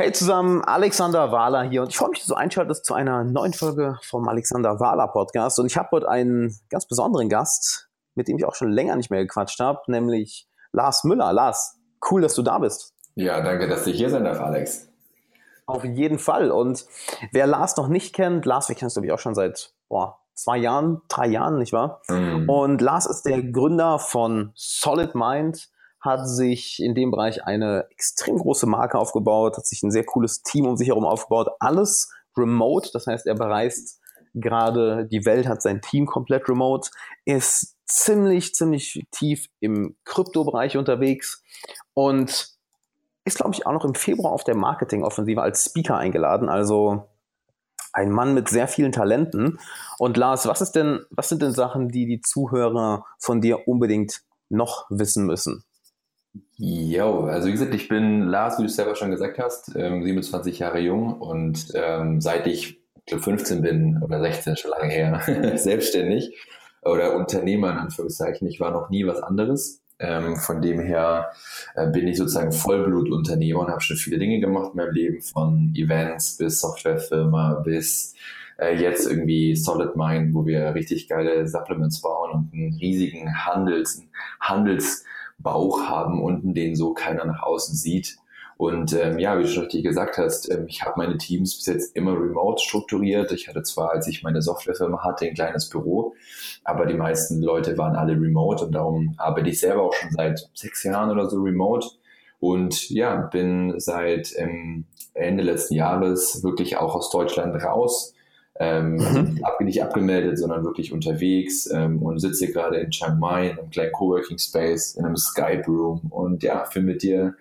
Hey zusammen, Alexander Wahler hier und ich freue mich, dass du einschaltest zu einer neuen Folge vom Alexander Wahler Podcast und ich habe heute einen ganz besonderen Gast, mit dem ich auch schon länger nicht mehr gequatscht habe, nämlich Lars Müller. Lars, cool, dass du da bist. Ja, danke, dass du hier sein darf, Alex. Auf jeden Fall und wer Lars noch nicht kennt, Lars, wir kennen es glaube ich auch schon seit boah, zwei Jahren, drei Jahren, nicht wahr? Mm. Und Lars ist der Gründer von Solid Mind, hat sich in dem Bereich eine extrem große Marke aufgebaut, hat sich ein sehr cooles Team um sich herum aufgebaut. Alles remote, das heißt, er bereist gerade die Welt, hat sein Team komplett remote, ist ziemlich, ziemlich tief im Kryptobereich unterwegs und ist, glaube ich, auch noch im Februar auf der Marketingoffensive als Speaker eingeladen. Also ein Mann mit sehr vielen Talenten. Und Lars, was ist denn, was sind denn Sachen, die die Zuhörer von dir unbedingt noch wissen müssen? Jo, also wie gesagt, ich bin Lars, wie du es selber schon gesagt hast, 27 ähm, Jahre jung und ähm, seit ich, ich glaube 15 bin oder 16 schon lange her, selbstständig oder Unternehmer in Anführungszeichen. Ich war noch nie was anderes. Ähm, von dem her äh, bin ich sozusagen Vollblutunternehmer und habe schon viele Dinge gemacht in meinem Leben, von Events bis Softwarefirma bis äh, jetzt irgendwie Solid Mind, wo wir richtig geile Supplements bauen und einen riesigen Handels, Handels Bauch haben unten, den so keiner nach außen sieht. Und ähm, ja, wie du schon richtig gesagt hast, ähm, ich habe meine Teams bis jetzt immer remote strukturiert. Ich hatte zwar, als ich meine Softwarefirma hatte, ein kleines Büro, aber die meisten Leute waren alle remote und darum arbeite ich selber auch schon seit sechs Jahren oder so remote. Und ja, bin seit ähm, Ende letzten Jahres wirklich auch aus Deutschland raus ähm, mhm. ab, nicht abgemeldet, sondern wirklich unterwegs ähm, und sitze gerade in Chiang Mai in einem kleinen Coworking Space, in einem Skype Room und ja, für mit dir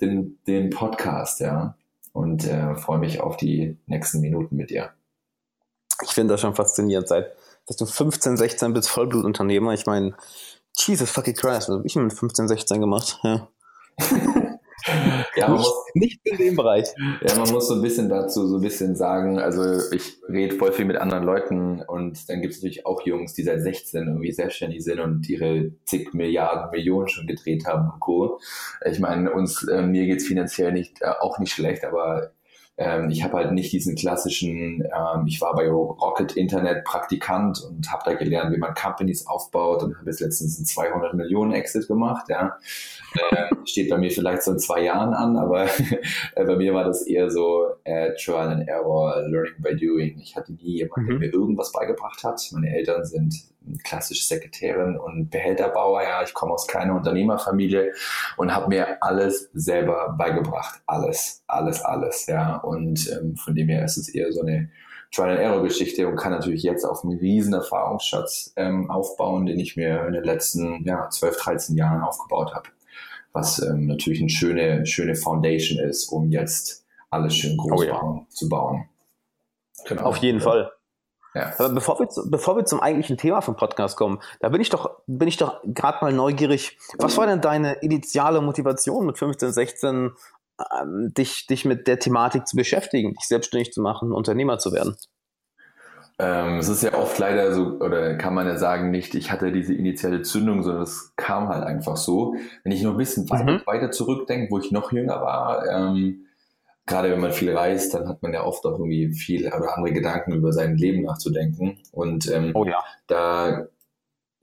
den, den Podcast, ja. Und äh, freue mich auf die nächsten Minuten mit dir. Ich finde das schon faszinierend, seit dass du 15, 16 bist Vollblutunternehmer. Ich meine, Jesus fucking Christ, was habe ich mit 15, 16 gemacht? Ja. ja, nicht, muss, nicht, in dem Bereich. Ja, man muss so ein bisschen dazu so ein bisschen sagen, also ich rede voll viel mit anderen Leuten und dann gibt es natürlich auch Jungs, die seit 16 irgendwie selbstständig sind und ihre zig Milliarden, Millionen schon gedreht haben und Co. Ich meine, uns, äh, mir geht's finanziell nicht, äh, auch nicht schlecht, aber ähm, ich habe halt nicht diesen klassischen, ähm, ich war bei Rocket Internet Praktikant und habe da gelernt, wie man Companies aufbaut und habe jetzt letztens einen 200 Millionen Exit gemacht. Ja. Äh, steht bei mir vielleicht so in zwei Jahren an, aber äh, bei mir war das eher so äh, Trial and Error, Learning by Doing. Ich hatte nie jemanden, der mhm. mir irgendwas beigebracht hat. Meine Eltern sind klassische Sekretärin und Behälterbauer. Ja, ich komme aus keiner Unternehmerfamilie und habe mir alles selber beigebracht. Alles, alles, alles. Ja, und ähm, von dem her ist es eher so eine Trial-and-Error-Geschichte und kann natürlich jetzt auf einen riesen Erfahrungsschatz ähm, aufbauen, den ich mir in den letzten ja, 12, 13 Jahren aufgebaut habe. Was ähm, natürlich eine schöne, schöne Foundation ist, um jetzt alles schön groß oh, ja. bauen, zu bauen. Genau. Auf jeden Fall. Ja. Aber bevor wir, zu, bevor wir zum eigentlichen Thema vom Podcast kommen, da bin ich doch, bin ich doch gerade mal neugierig. Was war denn deine initiale Motivation mit 15, 16, ähm, dich, dich mit der Thematik zu beschäftigen, dich selbstständig zu machen, Unternehmer zu werden? Ähm, es ist ja oft leider so, oder kann man ja sagen, nicht, ich hatte diese initiale Zündung, sondern es kam halt einfach so. Wenn ich noch ein bisschen mhm. weiter zurückdenke, wo ich noch jünger war, ähm, gerade wenn man viel reist, dann hat man ja oft auch irgendwie viel oder andere Gedanken über sein Leben nachzudenken. Und ähm, oh ja. da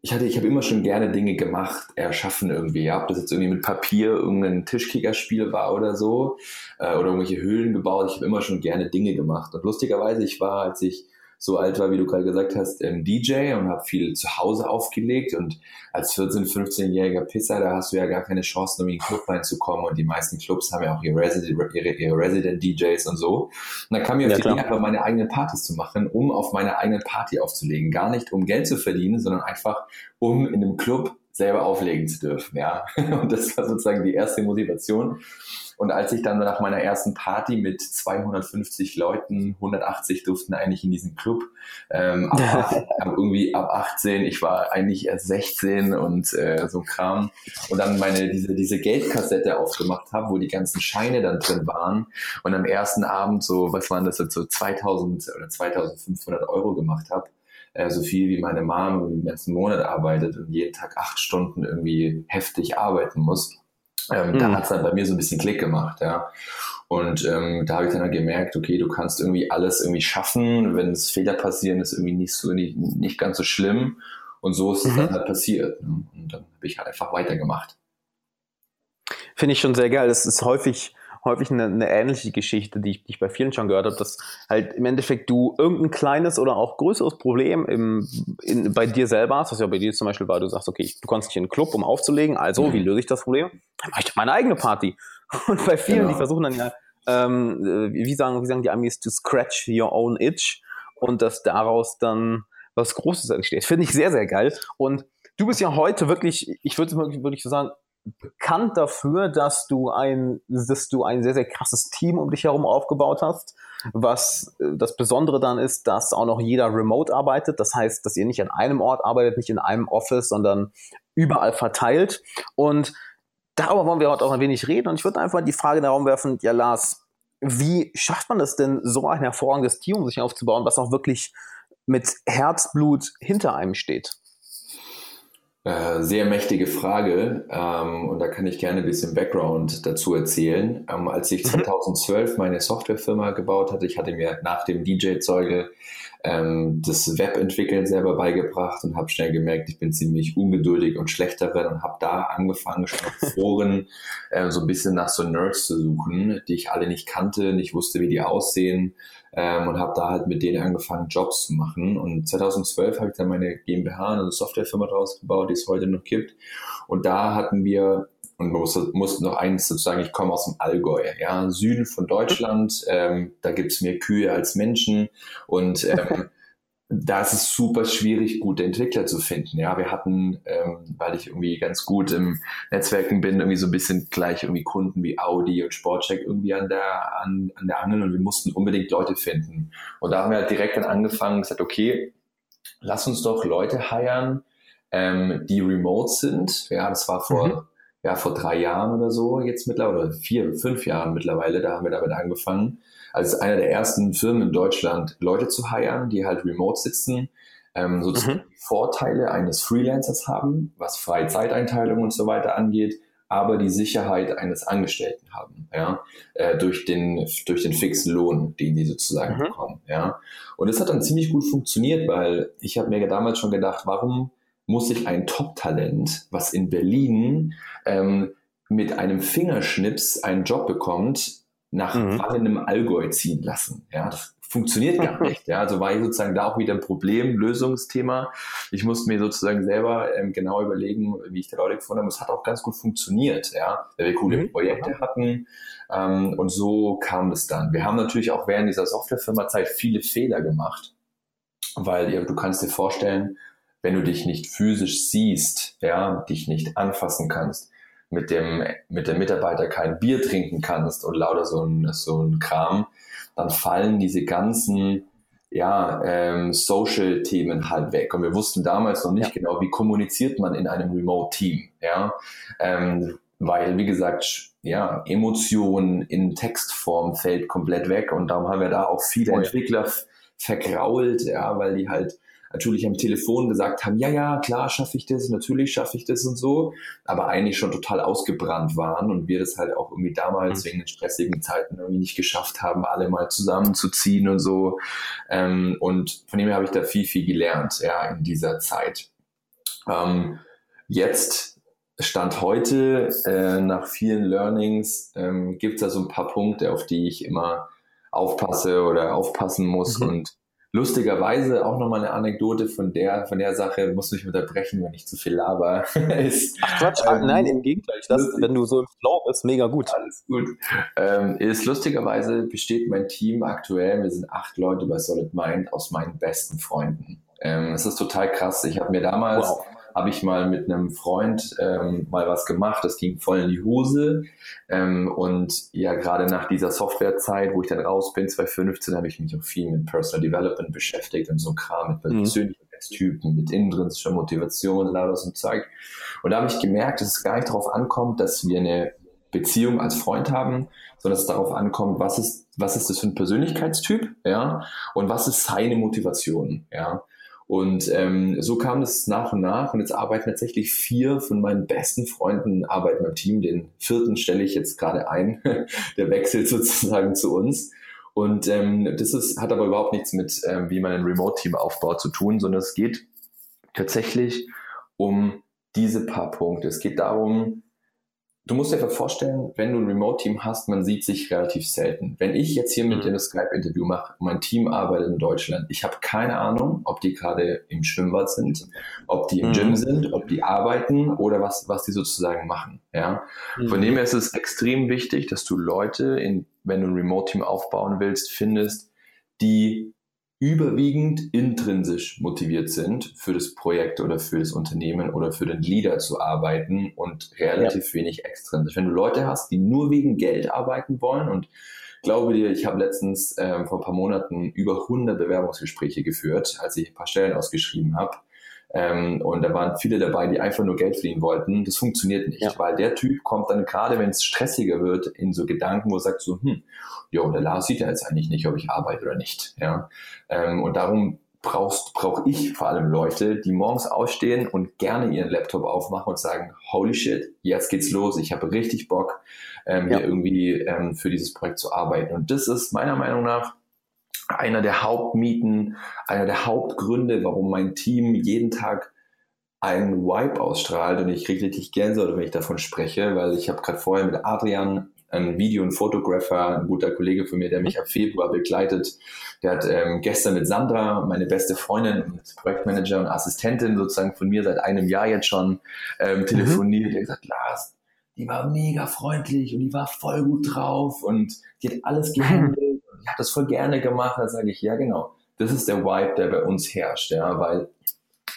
ich hatte, ich habe immer schon gerne Dinge gemacht, erschaffen irgendwie. Ja, ob das jetzt irgendwie mit Papier irgendein Tischkickerspiel war oder so, äh, oder irgendwelche Höhlen gebaut. Ich habe immer schon gerne Dinge gemacht. Und lustigerweise, ich war, als ich so alt war, wie du gerade gesagt hast, ähm, DJ und habe viel zu Hause aufgelegt. Und als 14-, 15-jähriger Pisser, da hast du ja gar keine Chance, um in den Club reinzukommen. Und die meisten Clubs haben ja auch ihre Resident, ihre, ihre Resident DJs und so. Und dann kam mir auf ja, die Idee, einfach meine eigenen Partys zu machen, um auf meine eigene Party aufzulegen. Gar nicht, um Geld zu verdienen, sondern einfach, um in einem Club selber auflegen zu dürfen. Ja, und das war sozusagen die erste Motivation. Und als ich dann nach meiner ersten Party mit 250 Leuten, 180 durften eigentlich in diesen Club, ähm, ab, ab irgendwie ab 18, ich war eigentlich erst 16 und äh, so Kram. Und dann meine diese, diese Geldkassette aufgemacht habe, wo die ganzen Scheine dann drin waren. Und am ersten Abend so, was waren das jetzt so 2000 oder 2500 Euro gemacht habe äh, so viel wie meine Mom den ganzen Monat arbeitet und jeden Tag acht Stunden irgendwie heftig arbeiten muss. Ähm, mhm. Da hat es dann bei mir so ein bisschen Klick gemacht, ja. Und ähm, da habe ich dann halt gemerkt, okay, du kannst irgendwie alles irgendwie schaffen, wenn es Fehler passieren, ist irgendwie nicht so nicht, nicht ganz so schlimm. Und so ist es mhm. dann halt passiert. Ne? Und dann habe ich halt einfach weitergemacht. Finde ich schon sehr geil. Das ist häufig, häufig eine, eine ähnliche Geschichte, die ich, die ich bei vielen schon gehört habe, dass halt im Endeffekt du irgendein kleines oder auch größeres Problem im, in, bei dir selber hast, was ja bei dir zum Beispiel war, du sagst, okay, du kommst nicht in einen Club, um aufzulegen, also mhm. wie löse ich das Problem? Dann mache ich meine eigene Party. Und bei vielen, genau. die versuchen dann ja, ähm, äh, wie, sagen, wie sagen die Amis, to scratch your own itch und dass daraus dann was Großes entsteht. Finde ich sehr, sehr geil. Und du bist ja heute wirklich, ich würde würd ich so sagen, bekannt dafür, dass du ein, dass du ein sehr, sehr krasses Team um dich herum aufgebaut hast. Was äh, das Besondere dann ist, dass auch noch jeder remote arbeitet. Das heißt, dass ihr nicht an einem Ort arbeitet, nicht in einem Office, sondern überall verteilt. Und darüber wollen wir heute auch ein wenig reden. Und ich würde einfach die Frage in den Raum werfen, ja Lars, wie schafft man das denn, so ein hervorragendes Team um sich aufzubauen, was auch wirklich mit Herzblut hinter einem steht? Äh, sehr mächtige Frage ähm, und da kann ich gerne ein bisschen Background dazu erzählen. Ähm, als ich 2012 mhm. meine Softwarefirma gebaut hatte, ich hatte mir nach dem DJ-Zeuge ähm, das Webentwickeln selber beigebracht und habe schnell gemerkt, ich bin ziemlich ungeduldig und schlecht darin und habe da angefangen, schon auf Foren äh, so ein bisschen nach so Nerds zu suchen, die ich alle nicht kannte, nicht wusste, wie die aussehen ähm, und habe da halt mit denen angefangen, Jobs zu machen. Und 2012 habe ich dann meine GmbH, eine Softwarefirma draus gebaut, die es heute noch gibt. Und da hatten wir und man musste, noch eins sozusagen, ich komme aus dem Allgäu, ja, Süden von Deutschland, ähm, da gibt's mehr Kühe als Menschen und ähm, da ist es super schwierig, gute Entwickler zu finden. Ja, wir hatten, ähm, weil ich irgendwie ganz gut im Netzwerken bin, irgendwie so ein bisschen gleich irgendwie Kunden wie Audi und Sportcheck irgendwie an der, an, an der Angel und wir mussten unbedingt Leute finden. Und da haben wir halt direkt dann angefangen und gesagt, okay, lass uns doch Leute heiren, ähm, die remote sind. Ja, das war vor, mhm. ja, vor drei Jahren oder so jetzt mittlerweile, oder vier, fünf Jahren mittlerweile, da haben wir damit angefangen als einer der ersten Firmen in Deutschland Leute zu heiren, die halt remote sitzen, ähm, sozusagen mhm. Vorteile eines Freelancers haben, was Freizeiteinteilung und so weiter angeht, aber die Sicherheit eines Angestellten haben, ja, äh, durch den durch den fixen Lohn, den die sozusagen mhm. bekommen, ja. Und es hat dann ziemlich gut funktioniert, weil ich habe mir damals schon gedacht, warum muss ich ein Top-Talent, was in Berlin ähm, mit einem Fingerschnips einen Job bekommt, nach mhm. einem Allgäu ziehen lassen. Ja, das funktioniert gar nicht. Ja, also war ich sozusagen da auch wieder ein Problem, Lösungsthema. Ich musste mir sozusagen selber ähm, genau überlegen, wie ich die Leute gefunden habe. Es hat auch ganz gut funktioniert, ja, weil wir coole mhm. Projekte hatten. Ähm, und so kam es dann. Wir haben natürlich auch während dieser Softwarefirma-Zeit viele Fehler gemacht, weil ja, du kannst dir vorstellen, wenn du dich nicht physisch siehst, ja, dich nicht anfassen kannst, mit dem, mit dem Mitarbeiter kein Bier trinken kannst und lauter so ein, so ein Kram, dann fallen diese ganzen ja, ähm, Social-Themen halt weg. Und wir wussten damals noch nicht ja. genau, wie kommuniziert man in einem Remote-Team. Ja, ähm, weil, wie gesagt, ja, Emotionen in Textform fällt komplett weg. Und darum haben wir da auch viele oh. Entwickler vergrault, ja, weil die halt natürlich am Telefon gesagt haben, ja, ja, klar schaffe ich das, natürlich schaffe ich das und so, aber eigentlich schon total ausgebrannt waren und wir das halt auch irgendwie damals mhm. wegen den stressigen Zeiten irgendwie nicht geschafft haben, alle mal zusammenzuziehen und so. Ähm, und von dem her habe ich da viel, viel gelernt, ja, in dieser Zeit. Ähm, jetzt Stand heute, äh, nach vielen Learnings, ähm, gibt es da so ein paar Punkte, auf die ich immer aufpasse oder aufpassen muss. Mhm. Und Lustigerweise auch nochmal eine Anekdote von der, von der Sache, muss mich unterbrechen, wenn ich zu viel laber. ist, Ach Quatsch, ähm, nein, im Gegenteil. Das, wenn du so im Flow bist, mega gut. Alles gut. Ähm, ist lustigerweise besteht mein Team aktuell, wir sind acht Leute bei Solid Mind, aus meinen besten Freunden. Ähm, es ist total krass. Ich habe mir damals wow habe ich mal mit einem Freund ähm, mal was gemacht, das ging voll in die Hose. Ähm, und ja, gerade nach dieser Softwarezeit, wo ich dann raus bin, 2015, habe ich mich auch viel mit Personal Development beschäftigt und so Kram, mit mhm. Persönlichkeitstypen, mit intrinsischer Motivation, lauter so Zeug. Und da habe ich gemerkt, dass es gar nicht darauf ankommt, dass wir eine Beziehung als Freund haben, sondern dass es darauf ankommt, was ist, was ist das für ein Persönlichkeitstyp, ja, und was ist seine Motivation, ja. Und ähm, so kam es nach und nach und jetzt arbeiten tatsächlich vier von meinen besten Freunden arbeiten beim Team. Den vierten stelle ich jetzt gerade ein. Der wechselt sozusagen zu uns. Und ähm, das ist, hat aber überhaupt nichts mit, ähm, wie man ein Remote-Team aufbaut, zu tun, sondern es geht tatsächlich um diese paar Punkte. Es geht darum, du musst dir einfach vorstellen, wenn du ein Remote-Team hast, man sieht sich relativ selten. Wenn ich jetzt hier mit mhm. dir ein Skype-Interview mache, mein Team arbeitet in Deutschland, ich habe keine Ahnung, ob die gerade im Schwimmbad sind, ob die im mhm. Gym sind, ob die arbeiten oder was, was die sozusagen machen. Ja? Mhm. Von dem her ist es extrem wichtig, dass du Leute, in, wenn du ein Remote-Team aufbauen willst, findest, die überwiegend intrinsisch motiviert sind, für das Projekt oder für das Unternehmen oder für den Leader zu arbeiten und relativ ja. wenig extrinsisch. Wenn du Leute hast, die nur wegen Geld arbeiten wollen und glaube dir, ich habe letztens ähm, vor ein paar Monaten über 100 Bewerbungsgespräche geführt, als ich ein paar Stellen ausgeschrieben habe. Ähm, und da waren viele dabei, die einfach nur Geld verdienen wollten. Das funktioniert nicht, ja. weil der Typ kommt dann gerade, wenn es stressiger wird, in so Gedanken, wo er sagt so, hm, jo, der Lars sieht ja jetzt eigentlich nicht, ob ich arbeite oder nicht. Ja, ähm, und darum brauchst brauche ich vor allem Leute, die morgens ausstehen und gerne ihren Laptop aufmachen und sagen, holy shit, jetzt geht's los, ich habe richtig Bock, ähm, ja. hier irgendwie ähm, für dieses Projekt zu arbeiten. Und das ist meiner Meinung nach einer der Hauptmieten, einer der Hauptgründe, warum mein Team jeden Tag einen Vibe ausstrahlt und ich kriege richtig Gänsehaut, wenn ich davon spreche, weil ich habe gerade vorher mit Adrian, ein Video- und Fotograffer, ein guter Kollege von mir, der mich ab Februar begleitet, der hat ähm, gestern mit Sandra, meine beste Freundin und Projektmanager und Assistentin sozusagen von mir seit einem Jahr jetzt schon ähm, telefoniert. Mhm. Der hat gesagt, Lars, die war mega freundlich und die war voll gut drauf und die hat alles gehandelt habe das voll gerne gemacht. Da sage ich, ja genau, das ist der Vibe, der bei uns herrscht, ja, weil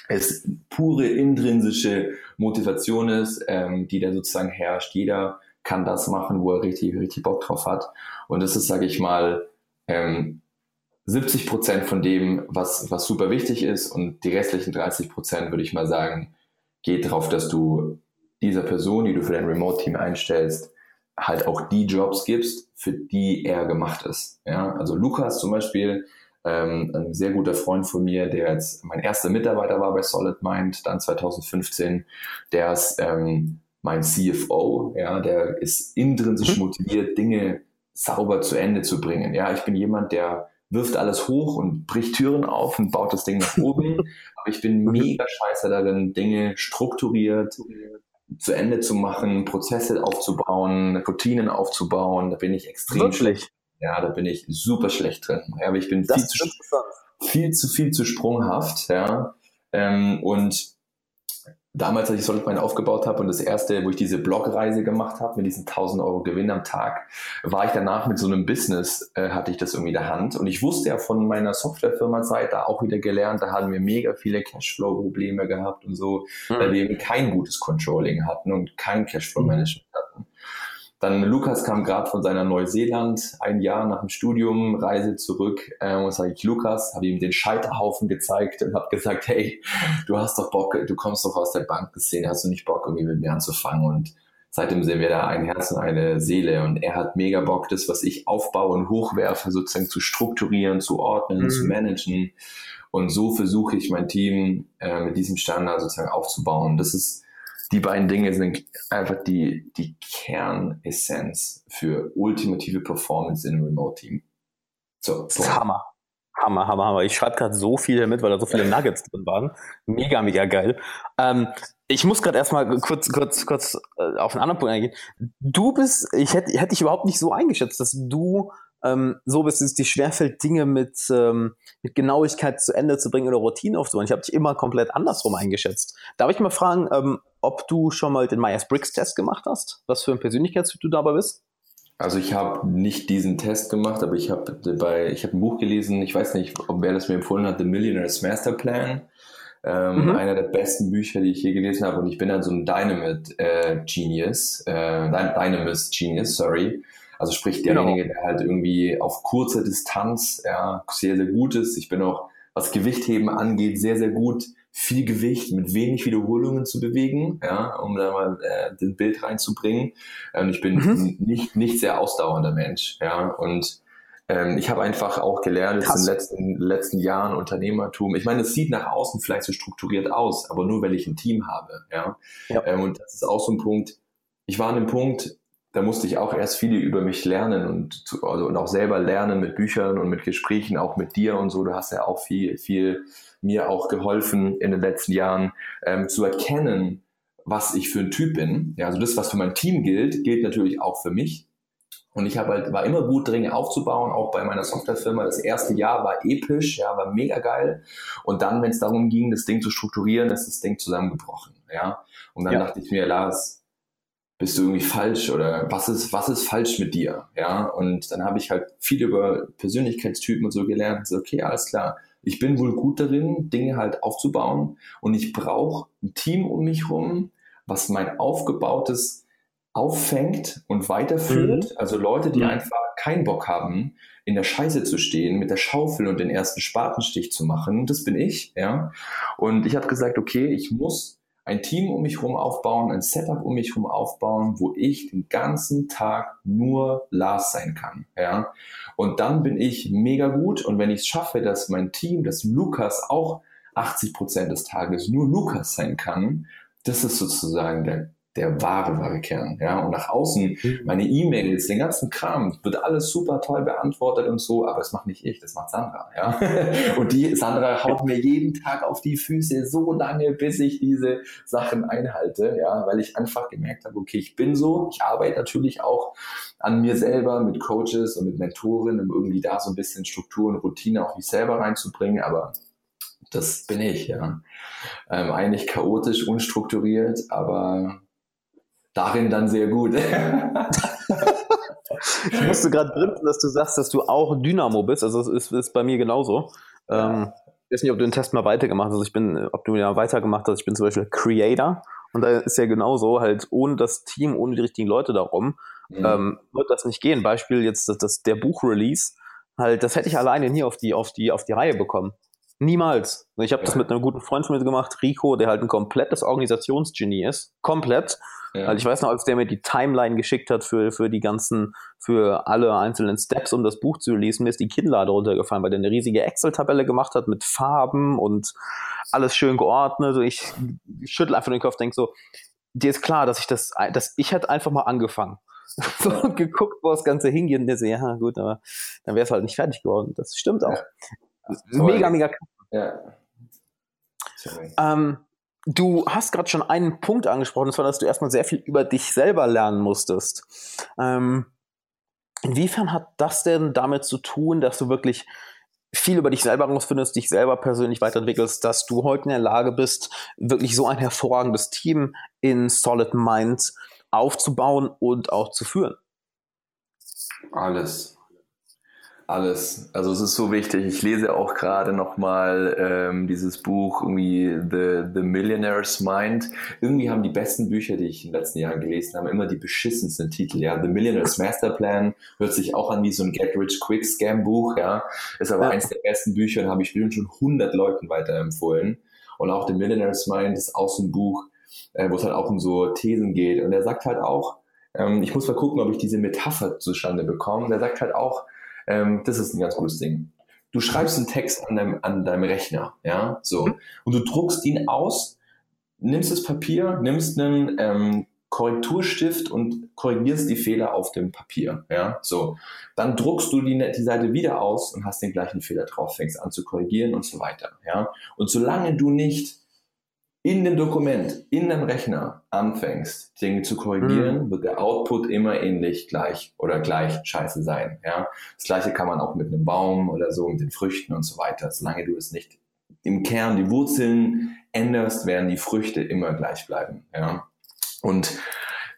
es pure intrinsische Motivation ist, ähm, die da sozusagen herrscht. Jeder kann das machen, wo er richtig, richtig Bock drauf hat. Und das ist, sage ich mal, ähm, 70 Prozent von dem, was, was super wichtig ist und die restlichen 30 Prozent, würde ich mal sagen, geht darauf, dass du dieser Person, die du für dein Remote-Team einstellst, halt auch die Jobs gibst, für die er gemacht ist. Ja, also Lukas zum Beispiel, ähm, ein sehr guter Freund von mir, der jetzt mein erster Mitarbeiter war bei Solid Mind, dann 2015, der ist ähm, mein CFO, ja, der ist intrinsisch mhm. motiviert, Dinge sauber zu Ende zu bringen. Ja, ich bin jemand, der wirft alles hoch und bricht Türen auf und baut das Ding nach oben. Aber ich bin mega scheiße darin, Dinge strukturiert, zu Ende zu machen, Prozesse aufzubauen, Routinen aufzubauen. Da bin ich extrem Wirklich? schlecht. Ja, da bin ich super schlecht drin. Ja, aber ich bin viel zu, viel zu viel zu sprunghaft. Ja, ähm, und damals, als ich Solidmine aufgebaut habe und das erste, wo ich diese Blogreise gemacht habe mit diesen 1000 Euro Gewinn am Tag, war ich danach mit so einem Business, äh, hatte ich das irgendwie in der Hand. Und ich wusste ja von meiner Softwarefirma-Zeit da auch wieder gelernt, da hatten wir mega viele Cashflow-Probleme gehabt und so, mhm. weil wir eben kein gutes Controlling hatten und kein Cashflow-Management hatten. Dann Lukas kam gerade von seiner Neuseeland, ein Jahr nach dem Studium, Reise zurück. Äh, und sage ich, Lukas, habe ihm den Scheiterhaufen gezeigt und habe gesagt, hey, du hast doch Bock, du kommst doch aus der Bankenszene, hast du nicht Bock, irgendwie mit mir anzufangen? Und seitdem sind wir da ein Herz und eine Seele. Und er hat mega Bock, das, was ich aufbaue und hochwerfe, sozusagen zu strukturieren, zu ordnen, mhm. zu managen. Und so versuche ich mein Team äh, mit diesem Standard sozusagen aufzubauen. Das ist die beiden Dinge sind einfach die, die Kernessenz für ultimative Performance in einem Remote-Team. So, das ist Hammer. Hammer, Hammer, Hammer. Ich schreibe gerade so viel mit, weil da so viele Nuggets drin waren. Mega, mega geil. Ähm, ich muss gerade erstmal kurz, kurz, kurz äh, auf einen anderen Punkt eingehen. Du bist, ich hätte hätte ich überhaupt nicht so eingeschätzt, dass du ähm, so dass es dir schwerfällt, Dinge mit, ähm, mit Genauigkeit zu Ende zu bringen oder Routine aufzubauen. Ich habe dich immer komplett andersrum eingeschätzt. Darf ich mal fragen, ähm, ob du schon mal den Myers-Briggs-Test gemacht hast? Was für ein Persönlichkeitstyp du dabei bist? Also ich habe nicht diesen Test gemacht, aber ich habe bei ich habe ein Buch gelesen. Ich weiß nicht, ob wer das mir empfohlen hat, The Millionaire's Master Plan. Ähm, mhm. Einer der besten Bücher, die ich je gelesen habe. Und ich bin dann so ein Dynamit äh, Genius, äh, Dynamist Genius, sorry. Also sprich genau. derjenige, genau. der halt irgendwie auf kurzer Distanz ja, sehr, sehr gut ist. Ich bin auch, was Gewichtheben angeht, sehr, sehr gut, viel Gewicht mit wenig Wiederholungen zu bewegen, ja, um da mal äh, den Bild reinzubringen. Ähm, ich bin mhm. nicht, nicht sehr ausdauernder Mensch, ja, und ähm, ich habe einfach auch gelernt, in den letzten, letzten Jahren Unternehmertum. Ich meine, es sieht nach außen vielleicht so strukturiert aus, aber nur weil ich ein Team habe. Ja? ja. Ähm, und das ist auch so ein Punkt. Ich war an dem Punkt, da musste ich auch erst viele über mich lernen und, zu, also, und auch selber lernen mit Büchern und mit Gesprächen, auch mit dir und so. Du hast ja auch viel, viel mir auch geholfen in den letzten Jahren ähm, zu erkennen, was ich für ein Typ bin. Ja, also das, was für mein Team gilt, gilt natürlich auch für mich. Und ich habe halt, war immer gut drin aufzubauen, auch bei meiner Softwarefirma. Das erste Jahr war episch, ja, war mega geil. Und dann, wenn es darum ging, das Ding zu strukturieren, ist das Ding zusammengebrochen, ja. Und dann ja. dachte ich mir, Lars, bist du irgendwie falsch oder was ist, was ist falsch mit dir, ja? Und dann habe ich halt viel über Persönlichkeitstypen und so gelernt. So, okay, alles klar. Ich bin wohl gut darin, Dinge halt aufzubauen und ich brauche ein Team um mich rum, was mein aufgebautes auffängt und weiterführt. Mhm. Also Leute, die mhm. einfach keinen Bock haben, in der Scheiße zu stehen, mit der Schaufel und den ersten Spatenstich zu machen. Das bin ich, ja. Und ich habe gesagt, okay, ich muss ein Team um mich herum aufbauen, ein Setup um mich herum aufbauen, wo ich den ganzen Tag nur Lars sein kann, ja. Und dann bin ich mega gut. Und wenn ich es schaffe, dass mein Team, dass Lukas auch 80 Prozent des Tages nur Lukas sein kann, das ist sozusagen der der wahre, wahre Kern. Ja, und nach außen, mhm. meine E-Mails, den ganzen Kram, wird alles super toll beantwortet und so, aber das macht nicht ich, das macht Sandra. Ja, und die Sandra haut mir jeden Tag auf die Füße so lange, bis ich diese Sachen einhalte. Ja, weil ich einfach gemerkt habe, okay, ich bin so. Ich arbeite natürlich auch an mir selber mit Coaches und mit Mentoren, um irgendwie da so ein bisschen Struktur und Routine auch mich selber reinzubringen, aber das bin ich, ja. Ähm, eigentlich chaotisch, unstrukturiert, aber darin dann sehr gut. ich musste gerade grinsen, dass du sagst, dass du auch Dynamo bist. Also es ist, ist bei mir genauso. Ähm, ich weiß nicht, ob du den Test mal weitergemacht hast. Also ich bin, ob du ja weitergemacht hast. Ich bin zum Beispiel Creator. Und da ist ja genauso, halt ohne das Team, ohne die richtigen Leute darum, mhm. ähm, wird das nicht gehen. Beispiel jetzt das, das, der Buchrelease. Halt, das hätte ich alleine nie auf die, auf die, auf die Reihe bekommen. Niemals. Ich habe das mit einem guten Freund von mir gemacht, Rico, der halt ein komplettes Organisationsgenie ist. Komplett. Ja. Also ich weiß noch, als der mir die Timeline geschickt hat für, für die ganzen, für alle einzelnen Steps, um das Buch zu lesen, mir ist die Kinnlade runtergefallen, weil der eine riesige Excel-Tabelle gemacht hat mit Farben und alles schön geordnet. Und ich schüttel einfach den Kopf, denke so, dir ist klar, dass ich das, dass ich hätte einfach mal angefangen. so geguckt, wo das Ganze hingeht und der so, ja gut, aber dann wäre es halt nicht fertig geworden. Das stimmt auch. Ja. Mega, mega krass. Ja. Ähm, Du hast gerade schon einen Punkt angesprochen, und zwar, dass du erstmal sehr viel über dich selber lernen musstest. Ähm, inwiefern hat das denn damit zu tun, dass du wirklich viel über dich selber herausfindest, dich selber persönlich weiterentwickelst, dass du heute in der Lage bist, wirklich so ein hervorragendes Team in Solid Mind aufzubauen und auch zu führen? Alles. Alles. Also es ist so wichtig. Ich lese auch gerade nochmal ähm, dieses Buch irgendwie The, The Millionaire's Mind. Irgendwie haben die besten Bücher, die ich in den letzten Jahren gelesen habe, immer die beschissensten Titel. Ja, The Millionaire's Masterplan hört sich auch an wie so ein Get Rich Quick Scam Buch. Ja, ist aber ja. eins der besten Bücher und habe ich bestimmt schon 100 Leuten weiterempfohlen. Und auch The Millionaire's Mind ist auch so ein Buch, äh, wo es halt auch um so Thesen geht. Und er sagt halt auch, ähm, ich muss mal gucken, ob ich diese Metapher zustande bekomme. Der sagt halt auch, ähm, das ist ein ganz gutes Ding. Du schreibst einen Text an deinem, an deinem Rechner, ja, so. Mhm. Und du druckst ihn aus, nimmst das Papier, nimmst einen ähm, Korrekturstift und korrigierst die Fehler auf dem Papier, ja, so. Dann druckst du die, die Seite wieder aus und hast den gleichen Fehler drauf, fängst an zu korrigieren und so weiter, ja. Und solange du nicht in dem Dokument, in dem Rechner anfängst, Dinge zu korrigieren, mhm. wird der Output immer ähnlich gleich oder gleich scheiße sein. Ja? Das gleiche kann man auch mit einem Baum oder so, mit den Früchten und so weiter. Solange du es nicht im Kern, die Wurzeln änderst, werden die Früchte immer gleich bleiben. Ja? Und